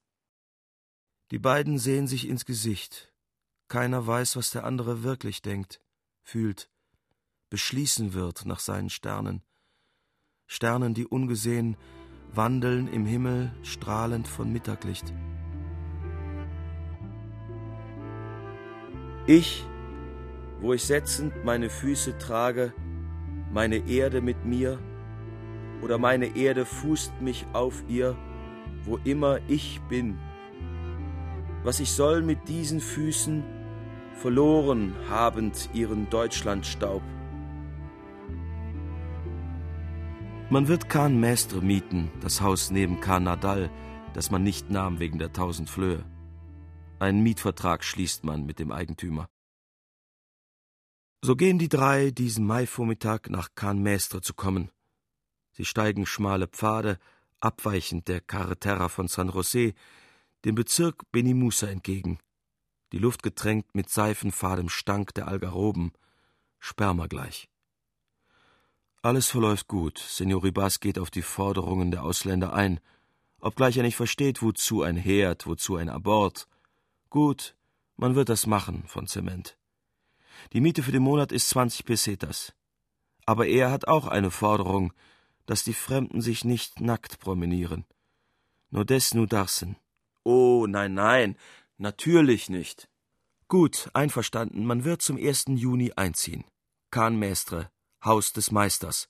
Speaker 3: Die beiden sehen sich ins Gesicht. Keiner weiß, was der andere wirklich denkt, fühlt, beschließen wird nach seinen Sternen. Sternen, die ungesehen wandeln im Himmel, strahlend von Mittaglicht. Ich, wo ich setzend meine Füße trage, meine Erde mit mir, oder meine Erde fußt mich auf ihr, wo immer ich bin. Was ich soll mit diesen Füßen, verloren habend ihren Deutschlandstaub. Man wird Kahn Mestre mieten, das Haus neben Kahn Nadal, das man nicht nahm wegen der tausend Flöhe. Einen Mietvertrag schließt man mit dem Eigentümer. So gehen die drei diesen Maivormittag nach Kahn Mestre zu kommen. Sie steigen schmale Pfade, abweichend der Carretera von San José, dem Bezirk Benimusa entgegen. Die Luft getränkt mit seifenfadem Stank der Algaroben, Sperma gleich. Alles verläuft gut. Senor Ribas geht auf die Forderungen der Ausländer ein, obgleich er nicht versteht, wozu ein Herd, wozu ein Abort. Gut, man wird das machen von Zement. Die Miete für den Monat ist 20 Pesetas. Aber er hat auch eine Forderung, dass die Fremden sich nicht nackt promenieren. Nur des nu darsen. Oh, nein, nein, natürlich nicht. Gut, einverstanden, man wird zum 1. Juni einziehen. Kahn Mestre, Haus des Meisters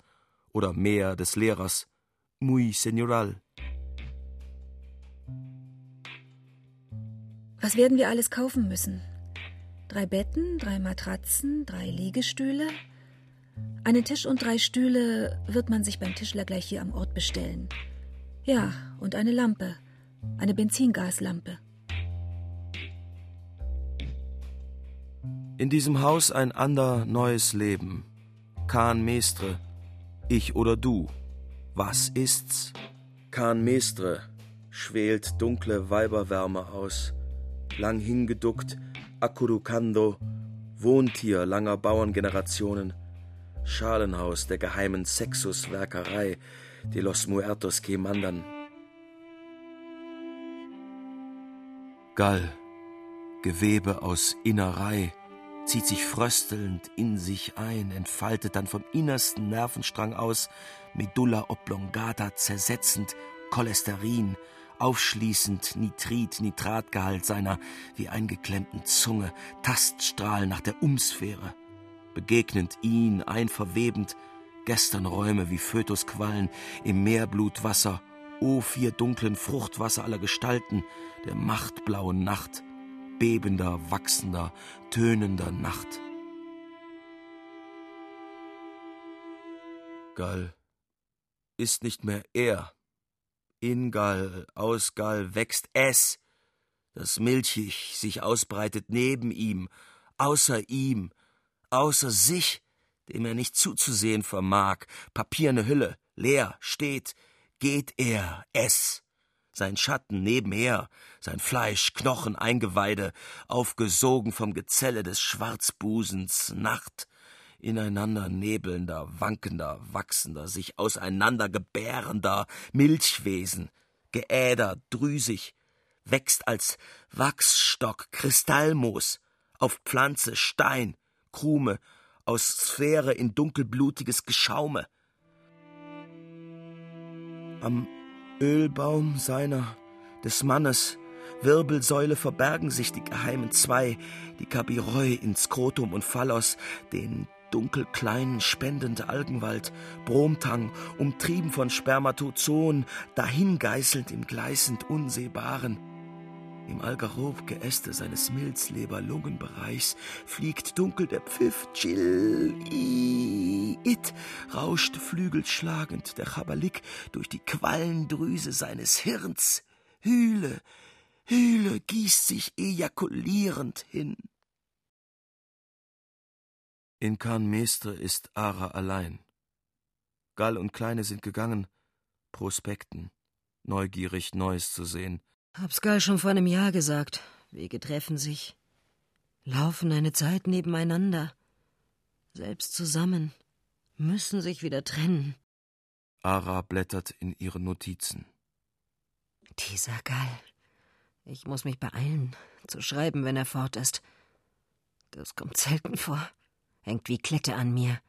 Speaker 3: oder Meer des Lehrers, muy señoral.
Speaker 4: Was werden wir alles kaufen müssen? Drei Betten, drei Matratzen, drei Liegestühle. Einen Tisch und drei Stühle wird man sich beim Tischler gleich hier am Ort bestellen. Ja, und eine Lampe, eine Benzingaslampe.
Speaker 3: In diesem Haus ein ander neues Leben. Kahn Mestre, ich oder du, was ist's? Kahn Mestre schwelt dunkle Weiberwärme aus, lang hingeduckt, Acurrucando, Wohntier langer Bauerngenerationen, Schalenhaus der geheimen Sexuswerkerei, de los Muertos que. Gall, Gewebe aus Innerei, zieht sich fröstelnd in sich ein, entfaltet dann vom innersten Nervenstrang aus Medulla oblongata zersetzend Cholesterin, aufschließend Nitrit, Nitratgehalt seiner wie eingeklemmten Zunge, Taststrahl nach der Umsphäre, begegnend ihn, einverwebend, Gesternräume wie Fötusquallen im Meerblutwasser, o vier dunklen Fruchtwasser aller Gestalten, der machtblauen Nacht, bebender, wachsender, tönender Nacht. Gall ist nicht mehr er. In Gall, aus Gall wächst es, das milchig sich ausbreitet neben ihm, außer ihm, außer sich, dem er nicht zuzusehen vermag, papierne Hülle, leer, steht, geht er, es sein Schatten nebenher, sein Fleisch, Knochen, Eingeweide, aufgesogen vom Gezelle des Schwarzbusens, Nacht, ineinander nebelnder, wankender, wachsender, sich auseinander gebärender Milchwesen, geädert, drüsig, wächst als Wachsstock, Kristallmoos, auf Pflanze, Stein, Krume, aus Sphäre in dunkelblutiges Geschaume. Am Ölbaum seiner, des Mannes, Wirbelsäule verbergen sich die geheimen zwei, die Kabiroi in Skrotum und Phallos, den dunkelkleinen, spendende Algenwald, Bromtang, umtrieben von Spermatozoen, dahingeißelnd im gleißend Unsehbaren. Im Algarob-Geäste seines Milzleber-Lungenbereichs fliegt dunkel der Pfiff, chill, i, it, rauscht flügelschlagend der Chabalik durch die Quallendrüse seines Hirns, Hühle, Hühle gießt sich ejakulierend hin. In Khan Mestre ist Ara allein. Gall und Kleine sind gegangen, Prospekten, neugierig Neues zu sehen.
Speaker 5: Hab's Gall schon vor einem Jahr gesagt. Wege treffen sich, laufen eine Zeit nebeneinander, selbst zusammen, müssen sich wieder trennen.
Speaker 3: Ara blättert in ihren Notizen.
Speaker 5: Dieser Gall. Ich muss mich beeilen, zu schreiben, wenn er fort ist. Das kommt selten vor hängt wie Klette an mir.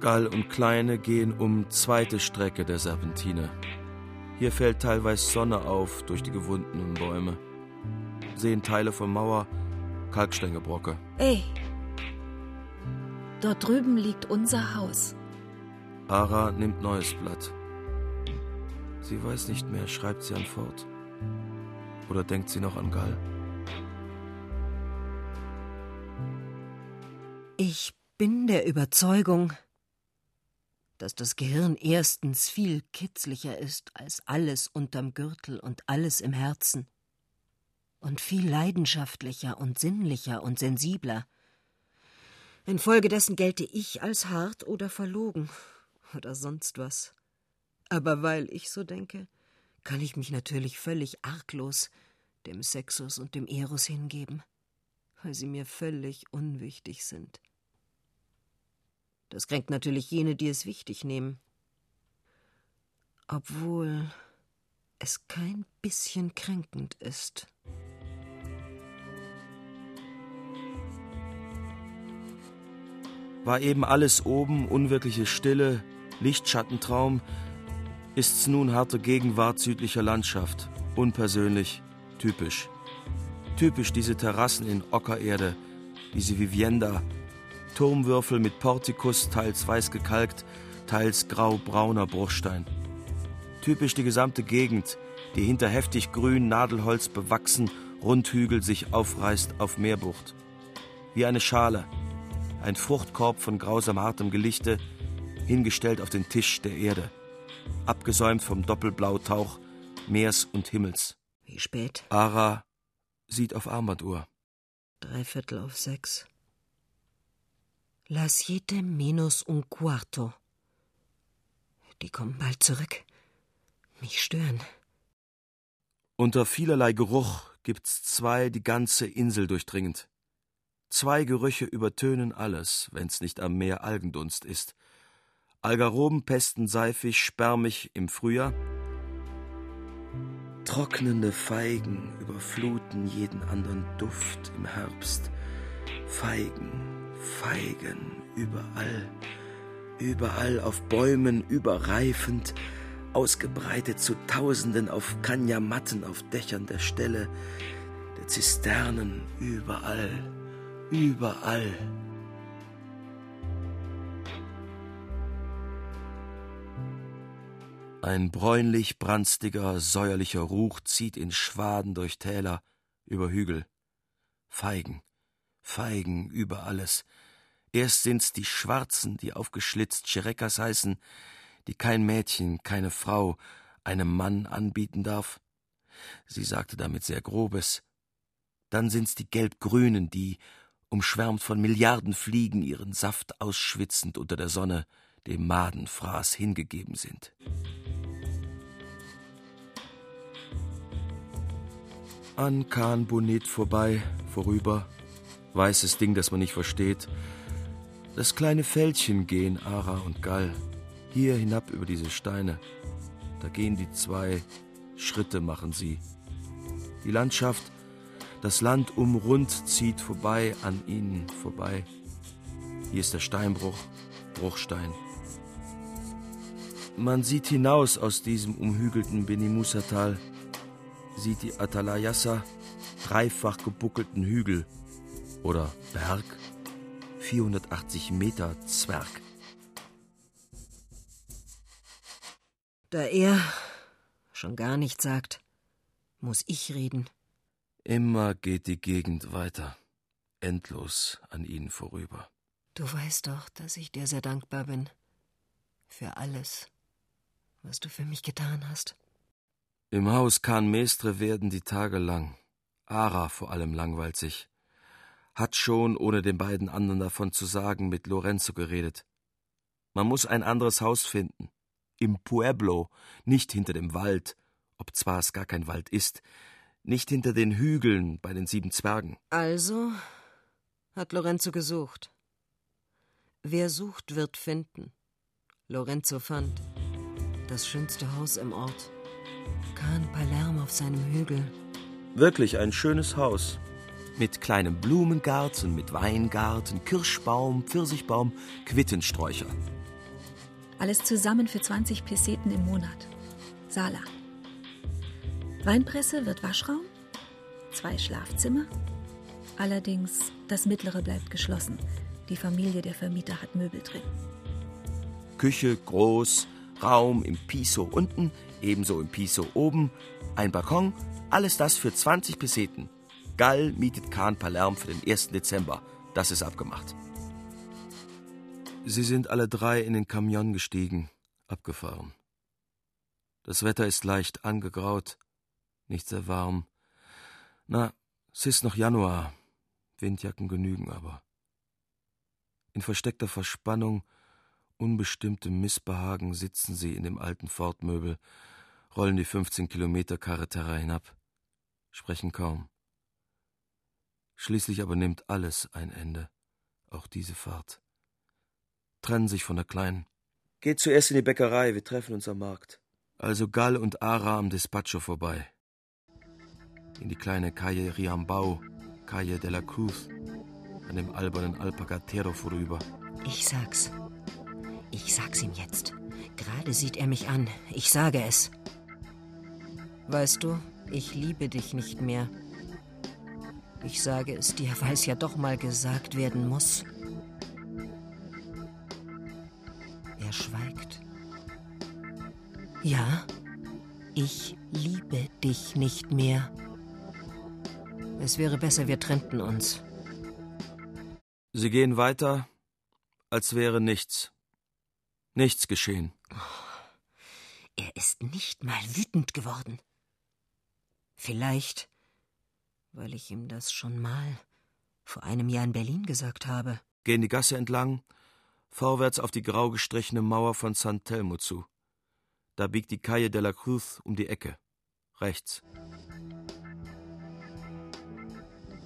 Speaker 3: Gall und Kleine gehen um zweite Strecke der Serpentine. Hier fällt teilweise Sonne auf durch die gewundenen Bäume. Sehen Teile von Mauer, Kalksteingebrocke.
Speaker 4: Ey, dort drüben liegt unser Haus.
Speaker 3: Ara nimmt neues Blatt. Sie weiß nicht mehr, schreibt sie an Fort. Oder denkt sie noch an Gall?
Speaker 5: Ich bin der Überzeugung, dass das Gehirn erstens viel kitzlicher ist als alles unterm Gürtel und alles im Herzen und viel leidenschaftlicher und sinnlicher und sensibler. Infolgedessen gelte ich als hart oder verlogen oder sonst was. Aber weil ich so denke, kann ich mich natürlich völlig arglos dem Sexus und dem Eros hingeben weil sie mir völlig unwichtig sind. Das kränkt natürlich jene, die es wichtig nehmen. Obwohl es kein bisschen kränkend ist.
Speaker 3: War eben alles oben, unwirkliche Stille, Lichtschattentraum, ist's nun harte Gegenwart südlicher Landschaft, unpersönlich, typisch. Typisch diese Terrassen in Ockererde, diese Vivienda. Turmwürfel mit Portikus, teils weiß gekalkt, teils grau-brauner Bruchstein. Typisch die gesamte Gegend, die hinter heftig grün Nadelholz bewachsen Rundhügel sich aufreißt auf Meerbucht. Wie eine Schale, ein Fruchtkorb von grausam hartem Gelichte, hingestellt auf den Tisch der Erde, abgesäumt vom Doppelblautauch Meers und Himmels.
Speaker 5: Wie spät?
Speaker 3: Ara sieht auf Armbanduhr.
Speaker 5: Dreiviertel auf sechs. Las siete menos un cuarto. Die kommen bald zurück. Mich stören.
Speaker 3: Unter vielerlei Geruch gibt's zwei die ganze Insel durchdringend. Zwei Gerüche übertönen alles, wenn's nicht am Meer Algendunst ist. Algaroben pesten seifig, spermig im Frühjahr, Trocknende Feigen überfluten jeden anderen Duft im Herbst. Feigen, Feigen, überall, überall auf Bäumen überreifend, ausgebreitet zu Tausenden auf Kanyamatten auf Dächern der Ställe, der Zisternen, überall, überall. Ein bräunlich branstiger, säuerlicher Ruch zieht in Schwaden durch Täler, über Hügel. Feigen, Feigen über alles. Erst sind's die Schwarzen, die aufgeschlitzt Cherekas heißen, die kein Mädchen, keine Frau, einem Mann anbieten darf. Sie sagte damit sehr Grobes. Dann sind's die Gelbgrünen, die, umschwärmt von Milliarden Fliegen, ihren Saft ausschwitzend unter der Sonne, dem Madenfraß hingegeben sind. An Kahn Bonnet vorbei, vorüber. Weißes Ding, das man nicht versteht. Das kleine Fältchen gehen Ara und Gall. Hier hinab über diese Steine. Da gehen die zwei, Schritte machen sie. Die Landschaft, das Land umrund zieht vorbei an ihnen vorbei. Hier ist der Steinbruch, Bruchstein. Man sieht hinaus aus diesem umhügelten Benimusa-Tal, sieht die Atalayassa, dreifach gebuckelten Hügel oder Berg, 480 Meter Zwerg.
Speaker 5: Da er schon gar nichts sagt, muss ich reden.
Speaker 3: Immer geht die Gegend weiter, endlos an ihnen vorüber.
Speaker 5: Du weißt doch, dass ich dir sehr dankbar bin. Für alles, was du für mich getan hast.
Speaker 3: Im Haus Kahn Mestre werden die Tage lang. Ara vor allem langweilt sich. Hat schon, ohne den beiden anderen davon zu sagen, mit Lorenzo geredet. Man muss ein anderes Haus finden. Im Pueblo, nicht hinter dem Wald, ob zwar es gar kein Wald ist, nicht hinter den Hügeln bei den sieben Zwergen.
Speaker 5: Also hat Lorenzo gesucht. Wer sucht, wird finden. Lorenzo fand das schönste Haus im Ort. Can Palermo auf seinem Hügel.
Speaker 3: Wirklich ein schönes Haus. Mit kleinem Blumengarten, mit Weingarten, Kirschbaum, Pfirsichbaum, Quittensträucher.
Speaker 4: Alles zusammen für 20 Peseten im Monat. Sala. Weinpresse wird Waschraum, zwei Schlafzimmer. Allerdings, das mittlere bleibt geschlossen. Die Familie der Vermieter hat Möbel drin.
Speaker 3: Küche groß, Raum im Piso unten, ebenso im Piso oben, ein Balkon, alles das für 20 Peseten. Gall mietet Kahn Palerm für den 1. Dezember. Das ist abgemacht. Sie sind alle drei in den Kamion gestiegen, abgefahren. Das Wetter ist leicht angegraut, nicht sehr warm. Na, es ist noch Januar. Windjacken genügen aber. In versteckter Verspannung, unbestimmtem Missbehagen sitzen sie in dem alten Fordmöbel, rollen die 15 Kilometer Carretera hinab, sprechen kaum. Schließlich aber nimmt alles ein Ende, auch diese Fahrt. Trennen sich von der Kleinen. Geht zuerst in die Bäckerei, wir treffen uns am Markt. Also Gall und Ara am Despacho vorbei. In die kleine Calle Riambau, Calle de la Cruz, an dem albernen Alpacatero vorüber.
Speaker 5: Ich sag's. Ich sag's ihm jetzt. Gerade sieht er mich an. Ich sage es. Weißt du, ich liebe dich nicht mehr. Ich sage es dir, weil es ja doch mal gesagt werden muss. Er schweigt. Ja, ich liebe dich nicht mehr. Es wäre besser, wir trennten uns.
Speaker 3: Sie gehen weiter, als wäre nichts. Nichts geschehen.
Speaker 5: Er ist nicht mal wütend geworden. Vielleicht, weil ich ihm das schon mal vor einem Jahr in Berlin gesagt habe.
Speaker 3: Gehen die Gasse entlang, vorwärts auf die grau gestrichene Mauer von San Telmo zu. Da biegt die Calle de la Cruz um die Ecke. Rechts.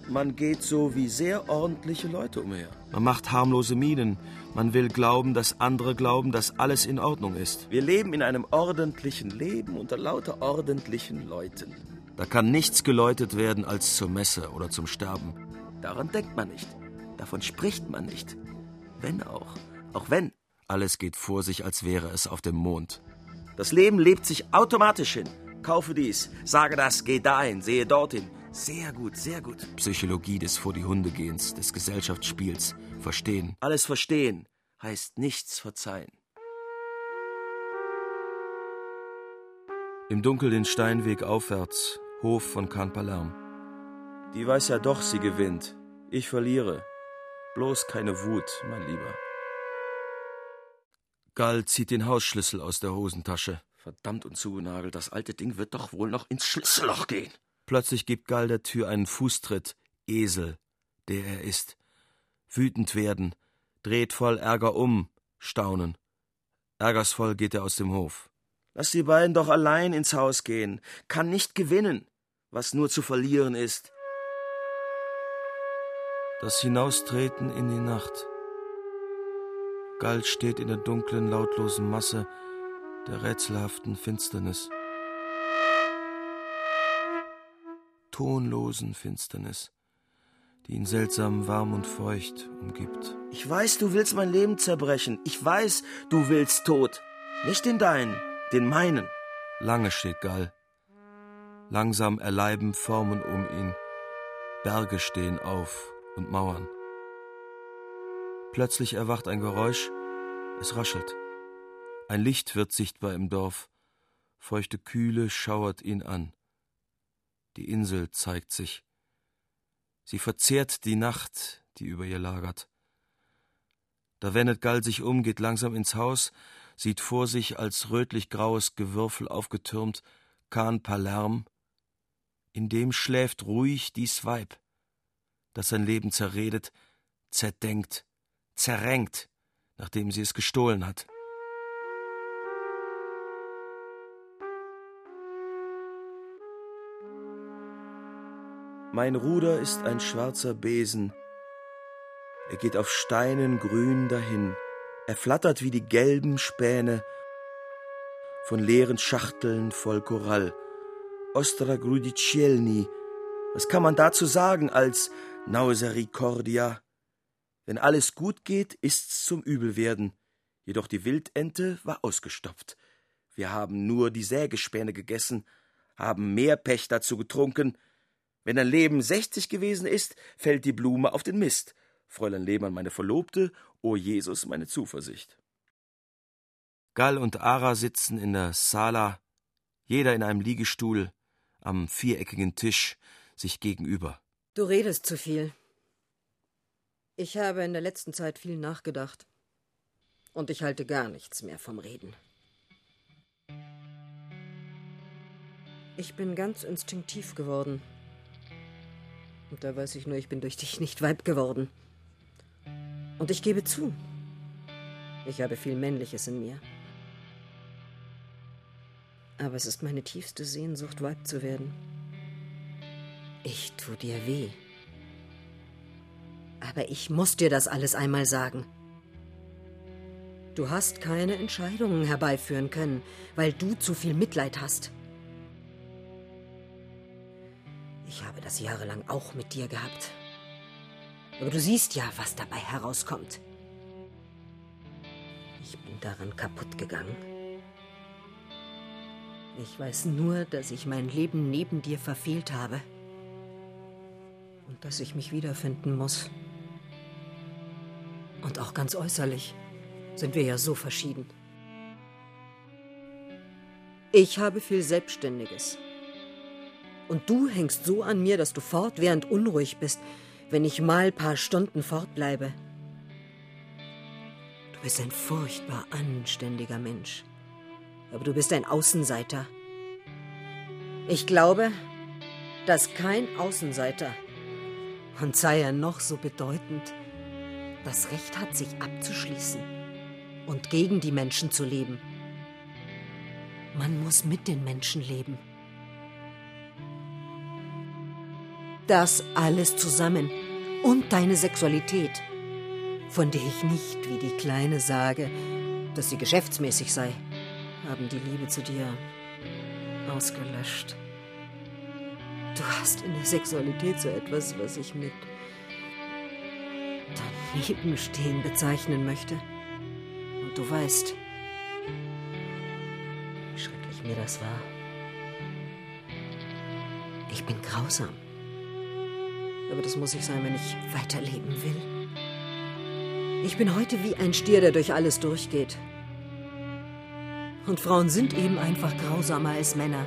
Speaker 3: Man geht so wie sehr ordentliche Leute umher. Man macht harmlose Mienen. Man will glauben, dass andere glauben, dass alles in Ordnung ist. Wir leben in einem ordentlichen Leben unter lauter ordentlichen Leuten. Da kann nichts geläutet werden als zur Messe oder zum Sterben. Daran denkt man nicht. Davon spricht man nicht. Wenn auch. Auch wenn. Alles geht vor sich, als wäre es auf dem Mond. Das Leben lebt sich automatisch hin. Kaufe dies, sage das, geh dahin, sehe dorthin. Sehr gut, sehr gut. Psychologie des Vor die Hunde gehens, des Gesellschaftsspiels. Verstehen. Alles verstehen heißt nichts verzeihen. Im Dunkel den Steinweg aufwärts, Hof von Kahn Palerm. Die weiß ja doch, sie gewinnt. Ich verliere. Bloß keine Wut, mein Lieber. Gall zieht den Hausschlüssel aus der Hosentasche. Verdammt und zugenagelt, das alte Ding wird doch wohl noch ins Schlüsselloch gehen. Plötzlich gibt Gall der Tür einen Fußtritt. Esel, der er ist. Wütend werden, dreht voll Ärger um, staunen. Ärgersvoll geht er aus dem Hof. Lass die beiden doch allein ins Haus gehen. Kann nicht gewinnen, was nur zu verlieren ist. Das Hinaustreten in die Nacht. Gall steht in der dunklen, lautlosen Masse der rätselhaften Finsternis. Tonlosen Finsternis, die ihn seltsam warm und feucht umgibt. Ich weiß, du willst mein Leben zerbrechen. Ich weiß, du willst Tod. Nicht den deinen, den meinen. Lange steht Gall. Langsam erleiben Formen um ihn. Berge stehen auf und Mauern. Plötzlich erwacht ein Geräusch, es raschelt. Ein Licht wird sichtbar im Dorf. Feuchte Kühle schauert ihn an. Die Insel zeigt sich. Sie verzehrt die Nacht, die über ihr lagert. Da wendet Gall sich um, geht langsam ins Haus, sieht vor sich als rötlich-graues Gewürfel aufgetürmt Kahn Palerm. In dem schläft ruhig dies Weib, das sein Leben zerredet, zerdenkt, zerrenkt, nachdem sie es gestohlen hat. Mein Ruder ist ein schwarzer Besen. Er geht auf Steinen grün dahin. Er flattert wie die gelben Späne von leeren Schachteln voll Korall. Ostra Grudicielni. Was kann man dazu sagen als Nausericordia? Wenn alles gut geht, ist's zum Übelwerden. Jedoch die Wildente war ausgestopft. Wir haben nur die Sägespäne gegessen, haben mehr Pech dazu getrunken, wenn dein Leben sechzig gewesen ist, fällt die Blume auf den Mist. Fräulein Lehmann, meine Verlobte, o Jesus, meine Zuversicht. Gall und Ara sitzen in der Sala, jeder in einem Liegestuhl, am viereckigen Tisch, sich gegenüber.
Speaker 5: Du redest zu viel. Ich habe in der letzten Zeit viel nachgedacht. Und ich halte gar nichts mehr vom Reden. Ich bin ganz instinktiv geworden. Und da weiß ich nur, ich bin durch dich nicht Weib geworden. Und ich gebe zu, ich habe viel Männliches in mir. Aber es ist meine tiefste Sehnsucht, Weib zu werden. Ich tu dir weh. Aber ich muss dir das alles einmal sagen. Du hast keine Entscheidungen herbeiführen können, weil du zu viel Mitleid hast. Ich habe das jahrelang auch mit dir gehabt. Aber du siehst ja, was dabei herauskommt. Ich bin daran kaputt gegangen. Ich weiß nur, dass ich mein Leben neben dir verfehlt habe. Und dass ich mich wiederfinden muss. Und auch ganz äußerlich sind wir ja so verschieden. Ich habe viel Selbstständiges. Und du hängst so an mir, dass du fortwährend unruhig bist, wenn ich mal paar Stunden fortbleibe. Du bist ein furchtbar anständiger Mensch. Aber du bist ein Außenseiter. Ich glaube, dass kein Außenseiter, und sei er noch so bedeutend, das Recht hat, sich abzuschließen und gegen die Menschen zu leben. Man muss mit den Menschen leben. Das alles zusammen und deine Sexualität, von der ich nicht wie die Kleine sage, dass sie geschäftsmäßig sei, haben die Liebe zu dir ausgelöscht. Du hast in der Sexualität so etwas, was ich mit danebenstehen bezeichnen möchte. Und du weißt, wie schrecklich mir das war. Ich bin grausam. Aber das muss ich sein, wenn ich weiterleben will. Ich bin heute wie ein Stier, der durch alles durchgeht. Und Frauen sind eben einfach grausamer als Männer.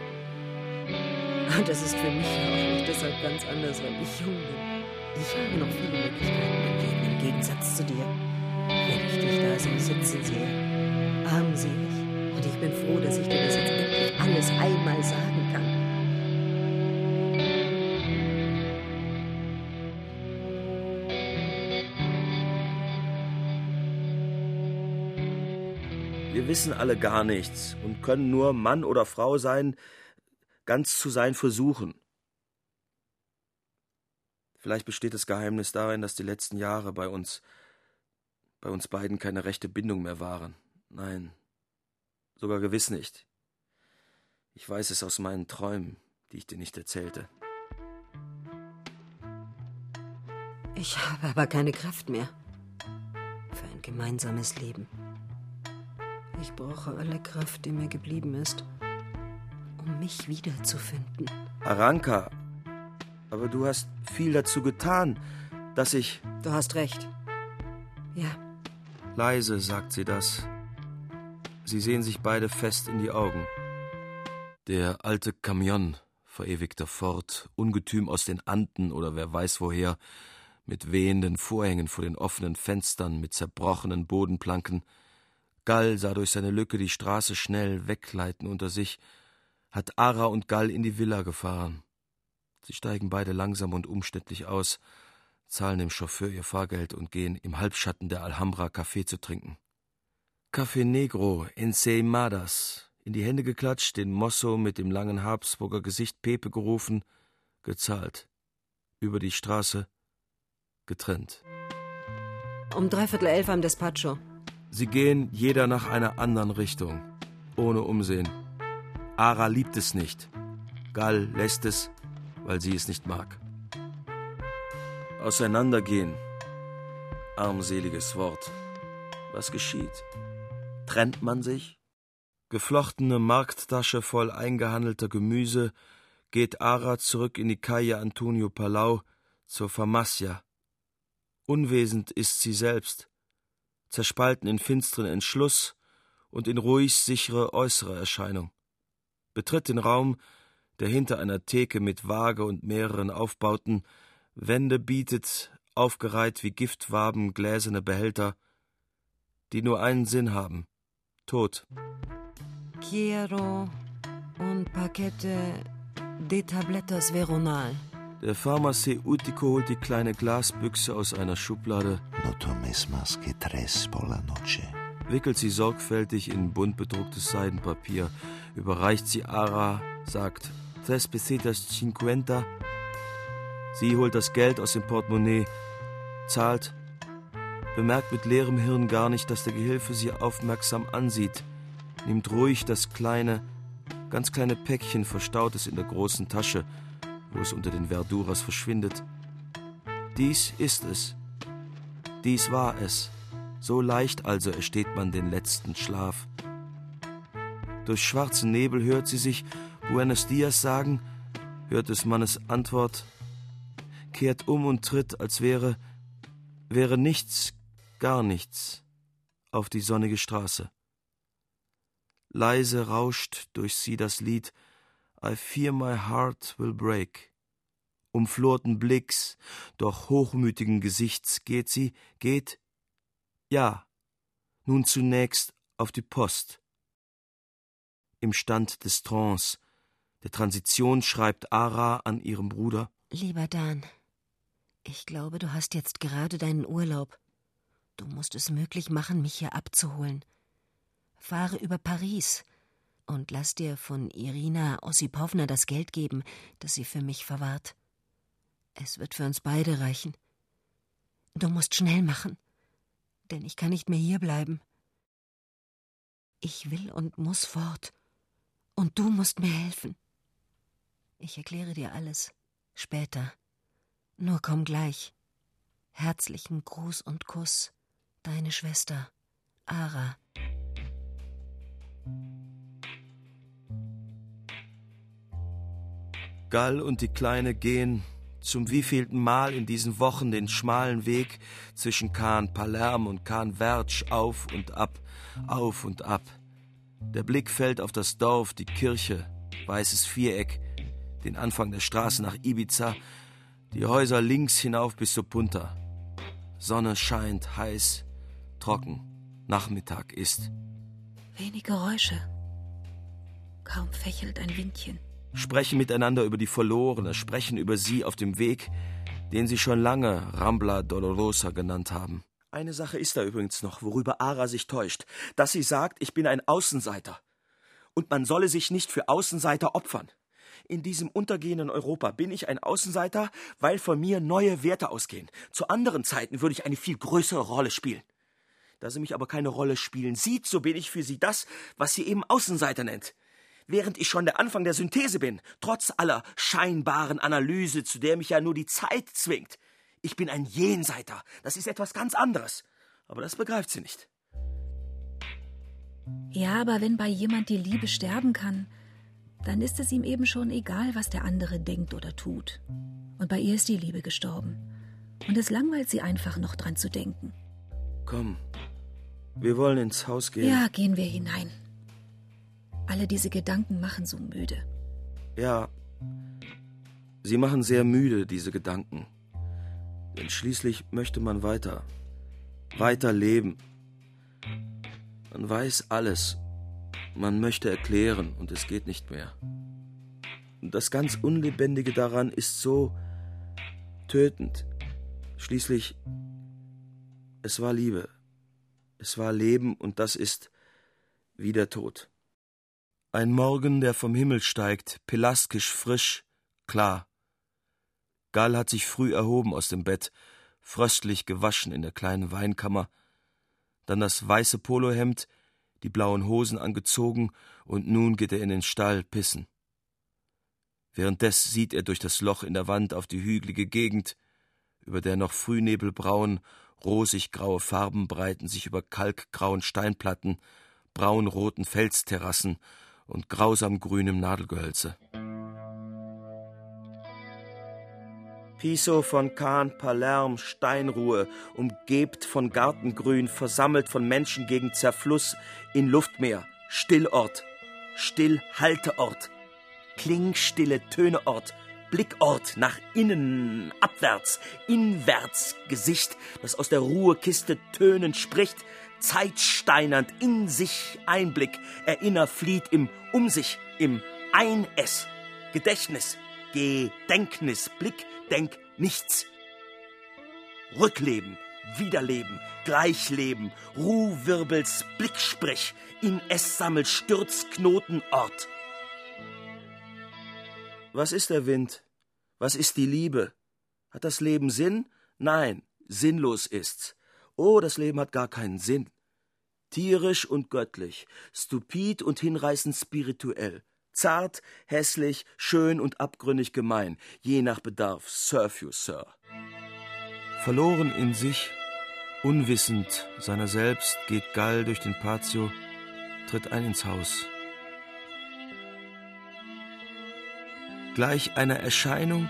Speaker 5: Und das ist für mich auch nicht deshalb ganz anders, weil ich jung bin. Ich habe noch viele Möglichkeiten im Leben, im Gegensatz zu dir. Wenn ich dich da so sitzen sehe, armselig. Und ich bin froh, dass ich dir das jetzt endlich alles einmal sagen kann.
Speaker 3: Wir wissen alle gar nichts und können nur Mann oder Frau sein, ganz zu sein versuchen. Vielleicht besteht das Geheimnis darin, dass die letzten Jahre bei uns, bei uns beiden keine rechte Bindung mehr waren. Nein, sogar gewiss nicht. Ich weiß es aus meinen Träumen, die ich dir nicht erzählte.
Speaker 5: Ich habe aber keine Kraft mehr für ein gemeinsames Leben. Ich brauche alle Kraft, die mir geblieben ist, um mich wiederzufinden.
Speaker 3: Aranka, aber du hast viel dazu getan, dass ich.
Speaker 5: Du hast recht. Ja.
Speaker 3: Leise sagt sie das. Sie sehen sich beide fest in die Augen. Der alte Camion, verewigter Fort, Ungetüm aus den Anden oder wer weiß woher, mit wehenden Vorhängen vor den offenen Fenstern, mit zerbrochenen Bodenplanken. Gall sah durch seine Lücke die Straße schnell wegleiten unter sich, hat Ara und Gall in die Villa gefahren. Sie steigen beide langsam und umständlich aus, zahlen dem Chauffeur ihr Fahrgeld und gehen im Halbschatten der Alhambra Kaffee zu trinken. Café Negro, Enseimadas, in die Hände geklatscht, den Mosso mit dem langen Habsburger Gesicht Pepe gerufen, gezahlt. Über die Straße, getrennt.
Speaker 5: Um dreiviertel elf am Despacho.
Speaker 3: Sie gehen jeder nach einer anderen Richtung, ohne Umsehen. Ara liebt es nicht. Gall lässt es, weil sie es nicht mag. Auseinandergehen. Armseliges Wort. Was geschieht? Trennt man sich? Geflochtene Markttasche voll eingehandelter Gemüse geht Ara zurück in die Calle Antonio Palau zur Farmacia. Unwesend ist sie selbst, zerspalten in finsteren Entschluss und in ruhig sichere äußere Erscheinung. Betritt den Raum, der hinter einer Theke mit Waage und mehreren Aufbauten Wände bietet, aufgereiht wie Giftwaben gläserne Behälter, die nur einen Sinn haben: Tod.
Speaker 5: Quiero un paquete de tabletas veronal.
Speaker 3: Der Pharmaceutico holt die kleine Glasbüchse aus einer Schublade,
Speaker 7: No tomes más que tres por la noche.
Speaker 3: wickelt sie sorgfältig in bunt bedrucktes Seidenpapier, überreicht sie Ara, sagt Tres pesetas cincuenta. Sie holt das Geld aus dem Portemonnaie, zahlt, bemerkt mit leerem Hirn gar nicht, dass der Gehilfe sie aufmerksam ansieht, nimmt ruhig das kleine, ganz kleine Päckchen, verstaut es in der großen Tasche, wo es unter den Verduras verschwindet. Dies ist es. Dies war es. So leicht also ersteht man den letzten Schlaf. Durch schwarzen Nebel hört sie sich Buenos Dias sagen, hört des Mannes Antwort, kehrt um und tritt, als wäre, wäre nichts, gar nichts, auf die sonnige Straße. Leise rauscht durch sie das Lied I fear my heart will break. Umflorten Blicks, doch hochmütigen Gesichts geht sie, geht, ja, nun zunächst auf die Post. Im Stand des Trance, der Transition schreibt Ara an ihrem Bruder
Speaker 5: Lieber Dan, ich glaube, du hast jetzt gerade deinen Urlaub. Du musst es möglich machen, mich hier abzuholen. Fahre über Paris und lass dir von Irina Ossipowna das Geld geben, das sie für mich verwahrt. Es wird für uns beide reichen. Du musst schnell machen, denn ich kann nicht mehr hierbleiben. Ich will und muss fort, und du musst mir helfen. Ich erkläre dir alles später. Nur komm gleich. Herzlichen Gruß und Kuss, deine Schwester, Ara.
Speaker 3: Gall und die Kleine gehen zum wievielten Mal in diesen Wochen den schmalen Weg zwischen Kahn Palerm und Kahn Vertsch auf und ab, auf und ab. Der Blick fällt auf das Dorf, die Kirche, weißes Viereck, den Anfang der Straße nach Ibiza, die Häuser links hinauf bis zur Punta. Sonne scheint, heiß, trocken. Nachmittag ist.
Speaker 4: Wenig Geräusche. Kaum fächelt ein Windchen.
Speaker 3: Sprechen miteinander über die Verlorene, sprechen über sie auf dem Weg, den sie schon lange Rambla Dolorosa genannt haben. Eine Sache ist da übrigens noch, worüber Ara sich täuscht, dass sie sagt, ich bin ein Außenseiter. Und man solle sich nicht für Außenseiter opfern. In diesem untergehenden Europa bin ich ein Außenseiter, weil von mir neue Werte ausgehen. Zu anderen Zeiten würde ich eine viel größere Rolle spielen. Da sie mich aber keine Rolle spielen sieht, so bin ich für sie das, was sie eben Außenseiter nennt. Während ich schon der Anfang der Synthese bin, trotz aller scheinbaren Analyse, zu der mich ja nur die Zeit zwingt. Ich bin ein Jenseiter. Das ist etwas ganz anderes. Aber das begreift sie nicht.
Speaker 4: Ja, aber wenn bei jemand die Liebe sterben kann, dann ist es ihm eben schon egal, was der andere denkt oder tut. Und bei ihr ist die Liebe gestorben. Und es langweilt sie einfach noch dran zu denken.
Speaker 3: Komm, wir wollen ins Haus gehen.
Speaker 4: Ja, gehen wir hinein. Alle diese Gedanken machen so müde.
Speaker 3: Ja, sie machen sehr müde, diese Gedanken. Denn schließlich möchte man weiter, weiter leben. Man weiß alles. Man möchte erklären und es geht nicht mehr. Und das ganz Unlebendige daran ist so tötend. Schließlich, es war Liebe. Es war Leben und das ist wie der Tod. Ein Morgen, der vom Himmel steigt, pelaskisch frisch, klar. Gall hat sich früh erhoben aus dem Bett, fröstlich gewaschen in der kleinen Weinkammer, dann das weiße Polohemd, die blauen Hosen angezogen, und nun geht er in den Stall pissen. Währenddes sieht er durch das Loch in der Wand auf die hügelige Gegend, über der noch frühnebelbraun, rosig graue Farben breiten sich über kalkgrauen Steinplatten, braunroten Felsterrassen und grausam grünem Nadelgehölze. Piso von Kahn, Palerm, Steinruhe, umgebt von Gartengrün, versammelt von Menschen gegen Zerfluss, in Luftmeer, Stillort, Stillhalteort, Klingstille Töneort, Blickort nach innen, abwärts, inwärts, Gesicht, das aus der Ruhekiste tönend spricht, zeitsteinernd in sich Einblick, Erinner flieht im Um sich, im Ein-Es, Gedächtnis, Gedenknis, Blick, Denk nichts. Rückleben, Wiederleben, Gleichleben, Ruhwirbels Blicksprech, in es sammelt Sturzknoten Ort. Was ist der Wind? Was ist die Liebe? Hat das Leben Sinn? Nein, sinnlos ist's. Oh, das Leben hat gar keinen Sinn. Tierisch und göttlich, stupid und hinreißend spirituell, zart, hässlich, schön und abgründig gemein, je nach Bedarf. Surf you, Sir. Verloren in sich, unwissend seiner selbst, geht Gall durch den Patio, tritt ein ins Haus. Gleich einer Erscheinung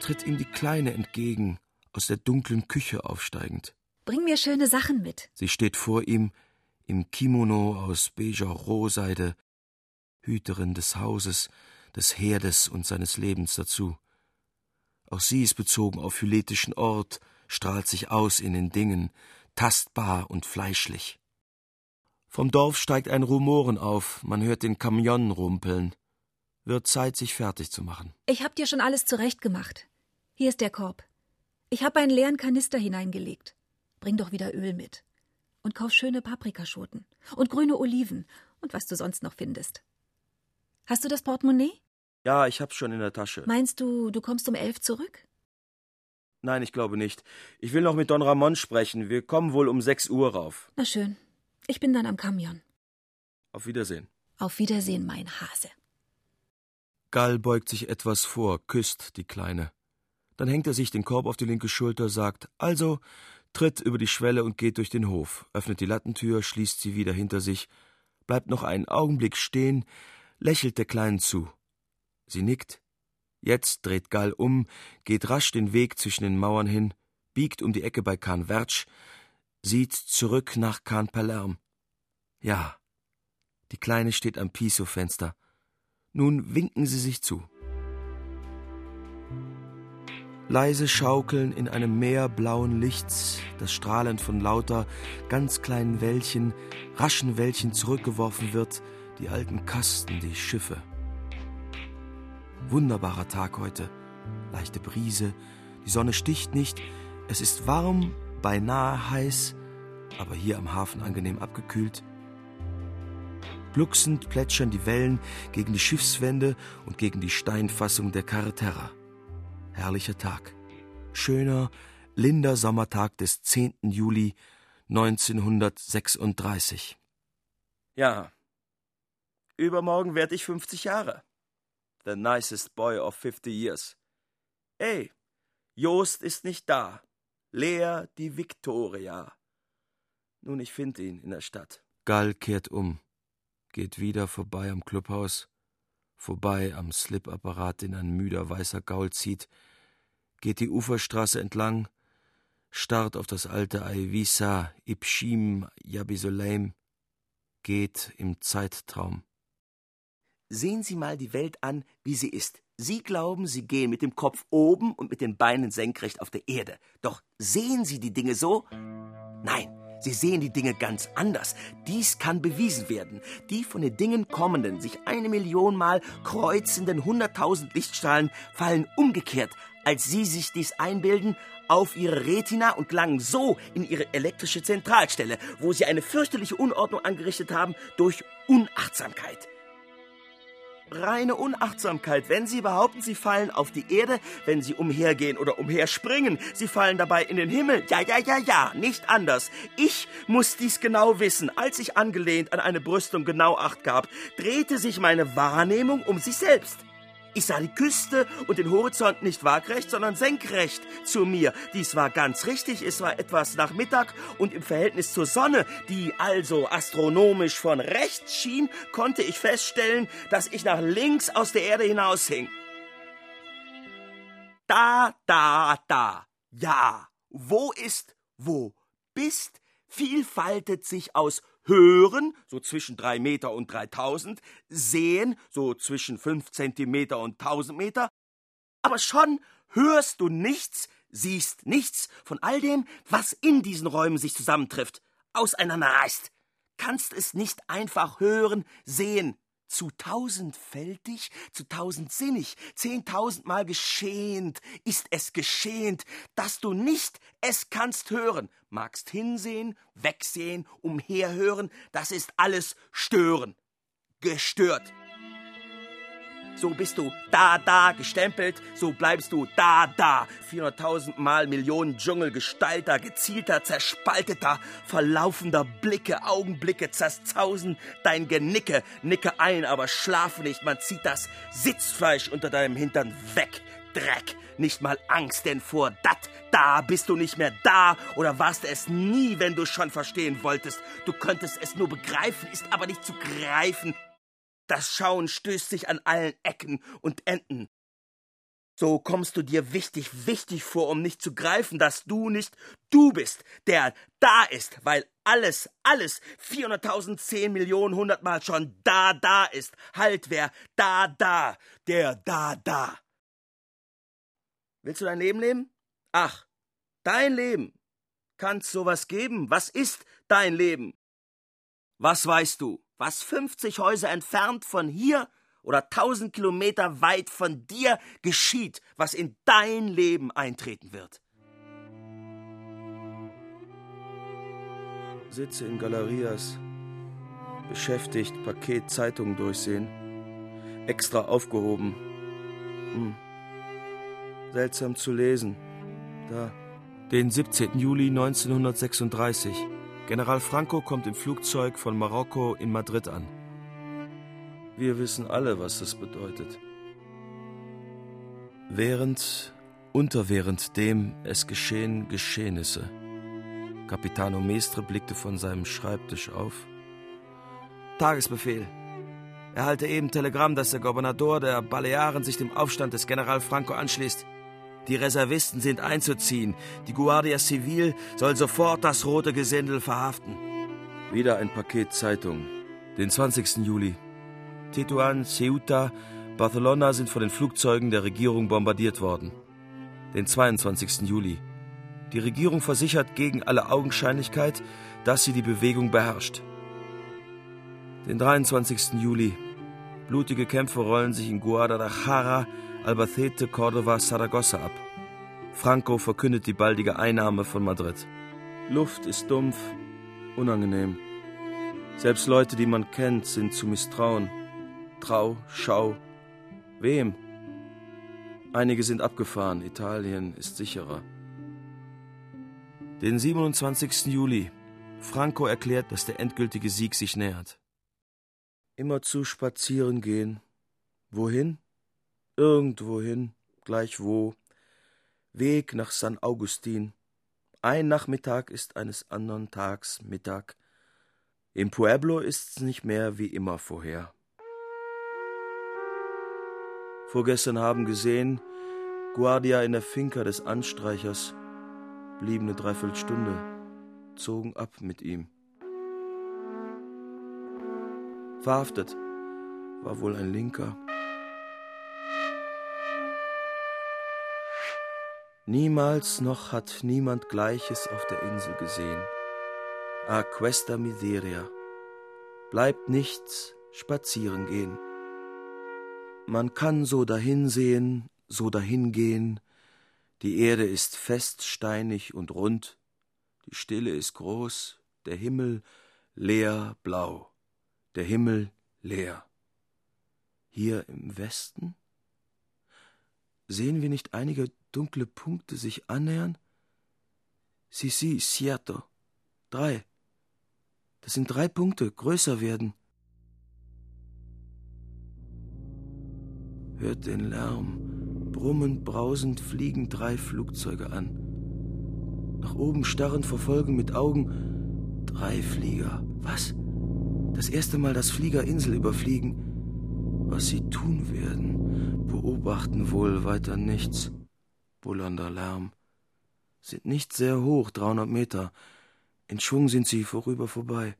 Speaker 3: tritt ihm die Kleine entgegen, aus der dunklen Küche aufsteigend.
Speaker 4: Bring mir schöne Sachen mit.
Speaker 3: Sie steht vor ihm im Kimono aus beiger Rohseide, Hüterin des Hauses, des Herdes und seines Lebens dazu. Auch sie ist bezogen auf hyletischen Ort, strahlt sich aus in den Dingen, tastbar und fleischlich. Vom Dorf steigt ein Rumoren auf, man hört den Kamion rumpeln. Wird Zeit, sich fertig zu machen.
Speaker 4: Ich hab dir schon alles zurechtgemacht. Hier ist der Korb. Ich hab einen leeren Kanister hineingelegt. Bring doch wieder Öl mit. Und kauf schöne Paprikaschoten. Und grüne Oliven. Und was du sonst noch findest. Hast du das Portemonnaie?
Speaker 3: Ja, ich hab's schon in der Tasche.
Speaker 4: Meinst du, du kommst um elf zurück?
Speaker 3: Nein, ich glaube nicht. Ich will noch mit Don Ramon sprechen. Wir kommen wohl um sechs Uhr rauf.
Speaker 4: Na schön. Ich bin dann am Kamion.
Speaker 3: Auf Wiedersehen.
Speaker 4: Auf Wiedersehen, mein Hase.
Speaker 3: Gall beugt sich etwas vor, küsst die Kleine. Dann hängt er sich den Korb auf die linke Schulter, sagt Also, tritt über die Schwelle und geht durch den Hof, öffnet die Lattentür, schließt sie wieder hinter sich, bleibt noch einen Augenblick stehen, lächelt der Kleinen zu. Sie nickt. Jetzt dreht Gall um, geht rasch den Weg zwischen den Mauern hin, biegt um die Ecke bei Kahn Wertsch, sieht zurück nach Kahn Palerm. Ja, die Kleine steht am Piso-Fenster. Nun winken sie sich zu. Leise schaukeln in einem Meer blauen Lichts, das strahlend von lauter ganz kleinen Wellchen, raschen Wellchen zurückgeworfen wird, die alten Kasten, die Schiffe. Wunderbarer Tag heute. Leichte Brise, die Sonne sticht nicht, es ist warm, beinahe heiß, aber hier am Hafen angenehm abgekühlt. Glucksend plätschern die Wellen gegen die Schiffswände und gegen die Steinfassung der Carretera. Herrlicher Tag. Schöner, linder Sommertag des 10. Juli 1936. Ja, übermorgen werde ich 50 Jahre. The nicest boy of 50 years. Ey, Jost ist nicht da. Lea die Victoria. Nun, ich finde ihn in der Stadt. Gall kehrt um.
Speaker 8: geht wieder vorbei am Clubhaus, vorbei am Slipapparat, den ein müder weißer Gaul zieht, geht die Uferstraße entlang, starrt auf das alte Aivisa, Ipshim, Yabisoleim, geht im Zeittraum.
Speaker 3: Sehen Sie mal die Welt an, wie sie ist. Sie glauben, Sie gehen mit dem Kopf oben und mit den Beinen senkrecht auf der Erde. Doch sehen Sie die Dinge so? Nein, Sie sehen die Dinge ganz anders. Dies kann bewiesen werden. Die von den Dingen kommenden, sich eine Million Mal kreuzenden hunderttausend Lichtstrahlen fallen umgekehrt, als Sie sich dies einbilden, auf Ihre Retina und gelangen so in Ihre elektrische Zentralstelle, wo Sie eine fürchterliche Unordnung angerichtet haben durch Unachtsamkeit reine Unachtsamkeit. Wenn Sie behaupten, Sie fallen auf die Erde, wenn Sie umhergehen oder umherspringen, Sie fallen dabei in den Himmel. Ja, ja, ja, ja, nicht anders. Ich muss dies genau wissen. Als ich angelehnt an eine Brüstung genau acht gab, drehte sich meine Wahrnehmung um sich selbst. Ich sah die Küste und den Horizont nicht waagrecht, sondern senkrecht zu mir. Dies war ganz richtig, es war etwas nach Mittag und im Verhältnis zur Sonne, die also astronomisch von rechts schien, konnte ich feststellen, dass ich nach links aus der Erde hinaushing. Da, da, da. Ja. Wo ist, wo bist, vielfaltet sich aus Hören, so zwischen drei Meter und dreitausend, Sehen, so zwischen fünf Zentimeter und tausend Meter, aber schon hörst du nichts, siehst nichts von all dem, was in diesen Räumen sich zusammentrifft, auseinanderreißt. Kannst es nicht einfach hören, sehen, zu tausendfältig, zu tausendsinnig, zehntausendmal geschehend ist es geschehend, dass du nicht es kannst hören, magst hinsehen, wegsehen, umherhören, das ist alles stören, gestört. So bist du da, da gestempelt, so bleibst du da, da. 400.000 Mal Millionen Dschungelgestalter, gezielter, zerspalteter, verlaufender Blicke, Augenblicke zerzausen dein Genicke. Nicke ein, aber schlafe nicht, man zieht das Sitzfleisch unter deinem Hintern weg. Dreck, nicht mal Angst, denn vor dat, da bist du nicht mehr da oder warst es nie, wenn du schon verstehen wolltest. Du könntest es nur begreifen, ist aber nicht zu greifen. Das Schauen stößt sich an allen Ecken und Enden. So kommst du dir wichtig, wichtig vor, um nicht zu greifen, dass du nicht du bist, der da ist, weil alles, alles 400.000, 10 Millionen, hundertmal schon da, da ist. Halt, wer da, da, der da, da. Willst du dein Leben leben? Ach, dein Leben. Kann's sowas geben? Was ist dein Leben? Was weißt du? Was 50 Häuser entfernt von hier oder 1000 Kilometer weit von dir geschieht, was in dein Leben eintreten wird.
Speaker 8: Sitze in Galerias, beschäftigt, Paket Zeitungen durchsehen, extra aufgehoben. Hm. Seltsam zu lesen. Da. Den 17. Juli 1936. General Franco kommt im Flugzeug von Marokko in Madrid an. Wir wissen alle, was das bedeutet. Während, unter während dem es geschehen Geschehnisse. Capitano Mestre blickte von seinem Schreibtisch auf.
Speaker 3: Tagesbefehl. Erhalte eben Telegramm, dass der Gouverneur der Balearen sich dem Aufstand des General Franco anschließt. Die Reservisten sind einzuziehen. Die Guardia Civil soll sofort das rote Gesindel verhaften.
Speaker 8: Wieder ein Paket Zeitung. Den 20. Juli. Tetuan, Ceuta, Barcelona sind von den Flugzeugen der Regierung bombardiert worden. Den 22. Juli. Die Regierung versichert gegen alle Augenscheinlichkeit, dass sie die Bewegung beherrscht. Den 23. Juli. Blutige Kämpfe rollen sich in Guadalajara, Albacete, Cordova, Saragossa ab. Franco verkündet die baldige Einnahme von Madrid. Luft ist dumpf, unangenehm. Selbst Leute, die man kennt, sind zu misstrauen. Trau, Schau. Wem? Einige sind abgefahren, Italien ist sicherer. Den 27. Juli. Franco erklärt, dass der endgültige Sieg sich nähert. Immer zu spazieren gehen. Wohin? Irgendwohin, gleich wo. Weg nach San Augustin. Ein Nachmittag ist eines andern Tags Mittag.
Speaker 3: Im Pueblo ist's nicht mehr wie immer vorher. Vorgestern haben gesehen, Guardia in der Finca des Anstreichers, blieben eine Dreiviertelstunde, zogen ab mit ihm. Verhaftet war wohl ein Linker. Niemals noch hat niemand Gleiches auf der Insel gesehen. A questa miseria. Bleibt nichts, spazieren gehen. Man kann so dahinsehen, so dahingehen. Die Erde ist fest, steinig und rund. Die Stille ist groß, der Himmel leer blau. Der Himmel leer. Hier im Westen? Sehen wir nicht einige dunkle Punkte sich annähern? Si, si, cierto. Drei. Das sind drei Punkte, größer werden. Hört den Lärm. Brummend, brausend fliegen drei Flugzeuge an. Nach oben starren verfolgen mit Augen drei Flieger. Was? Das erste Mal das Flieger Insel überfliegen. Was sie tun werden, beobachten wohl weiter nichts bullernder Lärm. Sind nicht sehr hoch, 300 Meter. In Schwung sind sie vorüber vorbei.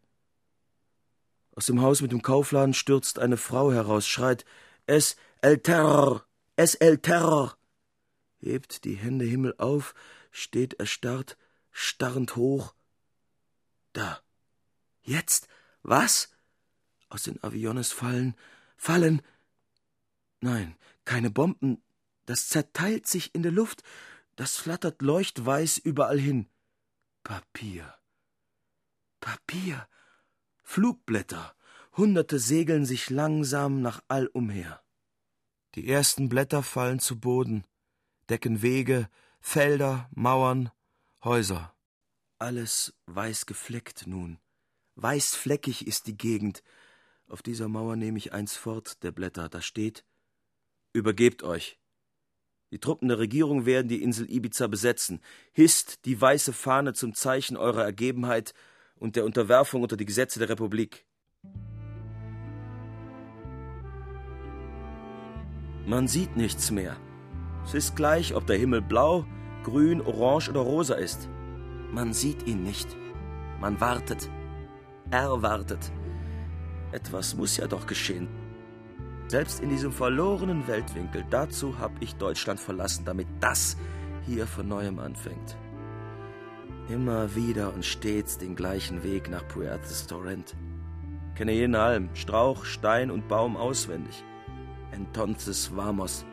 Speaker 3: Aus dem Haus mit dem Kaufladen stürzt eine Frau heraus, schreit Es el Terror! Es el Terror! hebt die Hände Himmel auf, steht erstarrt, starrend hoch. Da. Jetzt? Was? Aus den Aviones fallen, fallen. Nein, keine Bomben, das zerteilt sich in der Luft, das flattert leuchtweiß überall hin. Papier. Papier. Flugblätter. Hunderte segeln sich langsam nach all umher. Die ersten Blätter fallen zu Boden, decken Wege, Felder, Mauern, Häuser. Alles weiß gefleckt nun. Weißfleckig ist die Gegend. Auf dieser Mauer nehme ich eins fort der Blätter. Da steht Übergebt euch. Die Truppen der Regierung werden die Insel Ibiza besetzen. Hisst die weiße Fahne zum Zeichen eurer Ergebenheit und der Unterwerfung unter die Gesetze der Republik. Man sieht nichts mehr. Es ist gleich, ob der Himmel blau, grün, orange oder rosa ist. Man sieht ihn nicht. Man wartet. Erwartet. Etwas muss ja doch geschehen. Selbst in diesem verlorenen Weltwinkel, dazu habe ich Deutschland verlassen, damit das hier von neuem anfängt. Immer wieder und stets den gleichen Weg nach Puerto Torrent. Kenne jeden Alm, Strauch, Stein und Baum auswendig. Entonces vamos.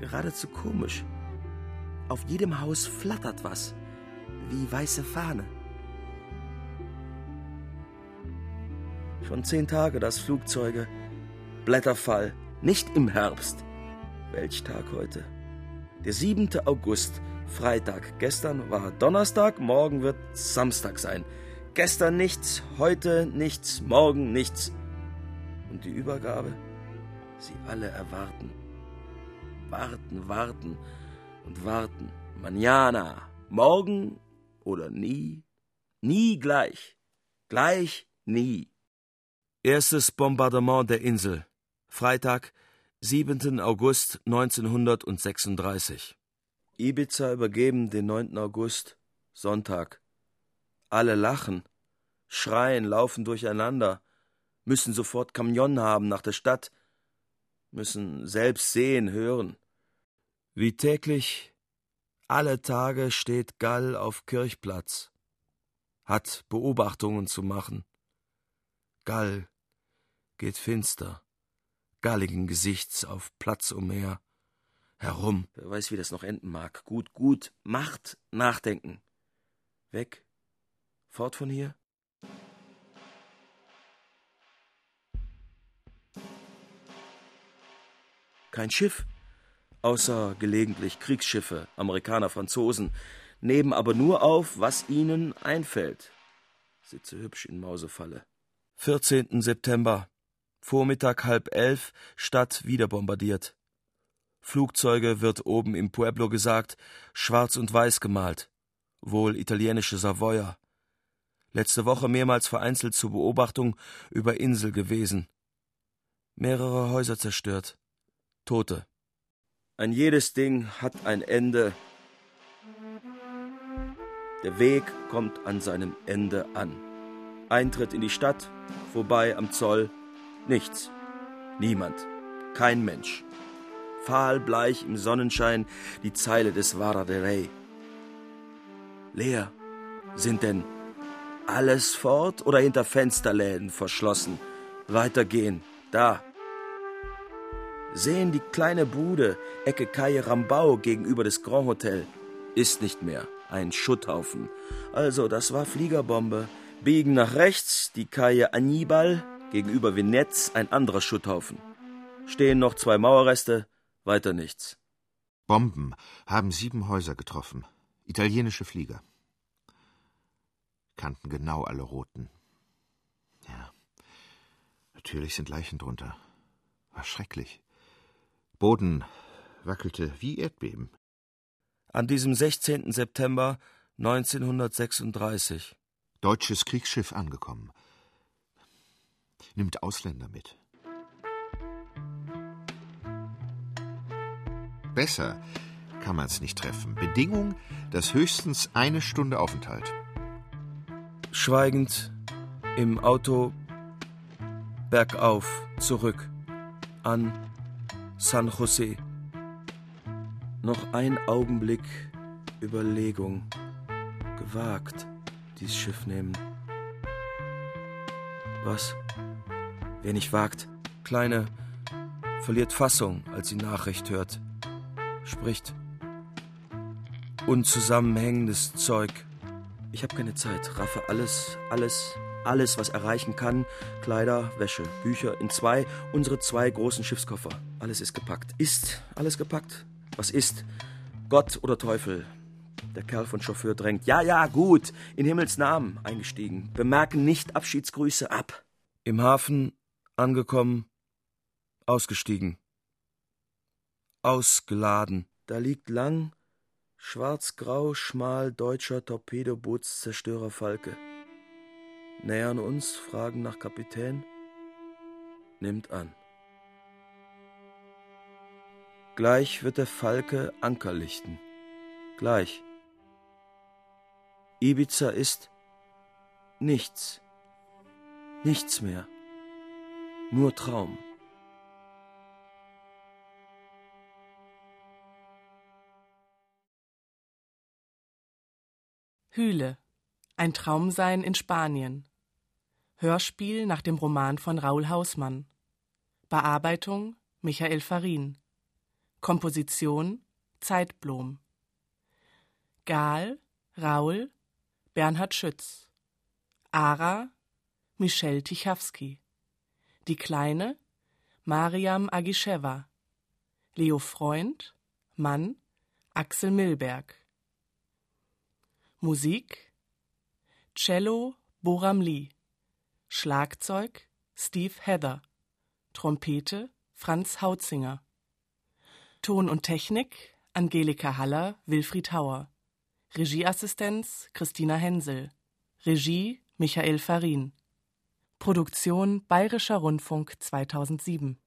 Speaker 3: Geradezu komisch. Auf jedem Haus flattert was, wie weiße Fahne. Schon zehn Tage, dass Flugzeuge Blätterfall, nicht im Herbst. Welch Tag heute? Der 7. August, Freitag. Gestern war Donnerstag, morgen wird Samstag sein. Gestern nichts, heute nichts, morgen nichts. Und die Übergabe? Sie alle erwarten. Warten, warten und warten. Manana, morgen oder nie? Nie gleich. Gleich nie. Erstes Bombardement der Insel. Freitag, 7. August 1936. Ibiza übergeben den 9. August, Sonntag. Alle lachen, schreien, laufen durcheinander, müssen sofort Kamion haben nach der Stadt, müssen selbst sehen, hören. Wie täglich, alle Tage steht Gall auf Kirchplatz, hat Beobachtungen zu machen. Gall geht finster galligen Gesichts auf Platz umher. Herum. Wer weiß, wie das noch enden mag. Gut, gut. Macht nachdenken. Weg. Fort von hier. Kein Schiff. Außer gelegentlich Kriegsschiffe, Amerikaner, Franzosen, nehmen aber nur auf, was ihnen einfällt. Sitze hübsch in Mausefalle. 14. September Vormittag halb elf, Stadt wieder bombardiert. Flugzeuge wird oben im Pueblo gesagt, schwarz und weiß gemalt, wohl italienische Savoyer. Letzte Woche mehrmals vereinzelt zur Beobachtung über Insel gewesen. Mehrere Häuser zerstört. Tote. Ein jedes Ding hat ein Ende. Der Weg kommt an seinem Ende an. Eintritt in die Stadt, vorbei am Zoll, nichts. Niemand. Kein Mensch. Fahlbleich im Sonnenschein die Zeile des Vara de Rey. Leer. Sind denn alles fort oder hinter Fensterläden verschlossen? Weitergehen. Da. Sehen die kleine Bude, Ecke Calle Rambau gegenüber des Grand Hotel. Ist nicht mehr. Ein Schutthaufen. Also, das war Fliegerbombe. Biegen nach rechts, die Calle Annibal, gegenüber Venetz ein anderer Schutthaufen. Stehen noch zwei Mauerreste, weiter nichts.
Speaker 6: Bomben haben sieben Häuser getroffen. Italienische Flieger. Kannten genau alle Roten. Ja. Natürlich sind Leichen drunter. War schrecklich. Boden wackelte wie Erdbeben.
Speaker 3: An diesem 16. September 1936.
Speaker 6: Deutsches Kriegsschiff angekommen. Nimmt Ausländer mit. Besser kann man es nicht treffen. Bedingung, dass höchstens eine Stunde Aufenthalt.
Speaker 3: Schweigend im Auto bergauf zurück an San Jose. Noch ein Augenblick Überlegung. Gewagt, dies Schiff nehmen. Was? Wer nicht wagt, Kleine, verliert Fassung, als sie Nachricht hört spricht. Unzusammenhängendes Zeug. Ich habe keine Zeit. Raffe alles, alles, alles, was erreichen kann. Kleider, Wäsche, Bücher in zwei, unsere zwei großen Schiffskoffer. Alles ist gepackt. Ist alles gepackt? Was ist? Gott oder Teufel? Der Kerl von Chauffeur drängt. Ja, ja, gut. In Himmels Namen eingestiegen. Bemerken nicht Abschiedsgrüße ab. Im Hafen angekommen. Ausgestiegen ausgeladen. Da liegt lang, schwarz-grau, schmal deutscher Torpedobootszerstörer Falke. Nähern uns, fragen nach Kapitän. Nimmt an. Gleich wird der Falke Anker lichten. Gleich. Ibiza ist nichts. Nichts mehr. Nur Traum.
Speaker 2: Hühle. Ein Traumsein in Spanien. Hörspiel nach dem Roman von Raul Hausmann. Bearbeitung Michael Farin. Komposition Zeitblom. Gal Raul Bernhard Schütz. Ara Michelle Tichawski. Die Kleine Mariam Agischewa. Leo Freund Mann Axel Milberg. Musik Cello Boram Lee. Schlagzeug Steve Heather. Trompete Franz Hautzinger. Ton und Technik Angelika Haller Wilfried Hauer. Regieassistenz Christina Hensel. Regie Michael Farin Produktion Bayerischer Rundfunk 2007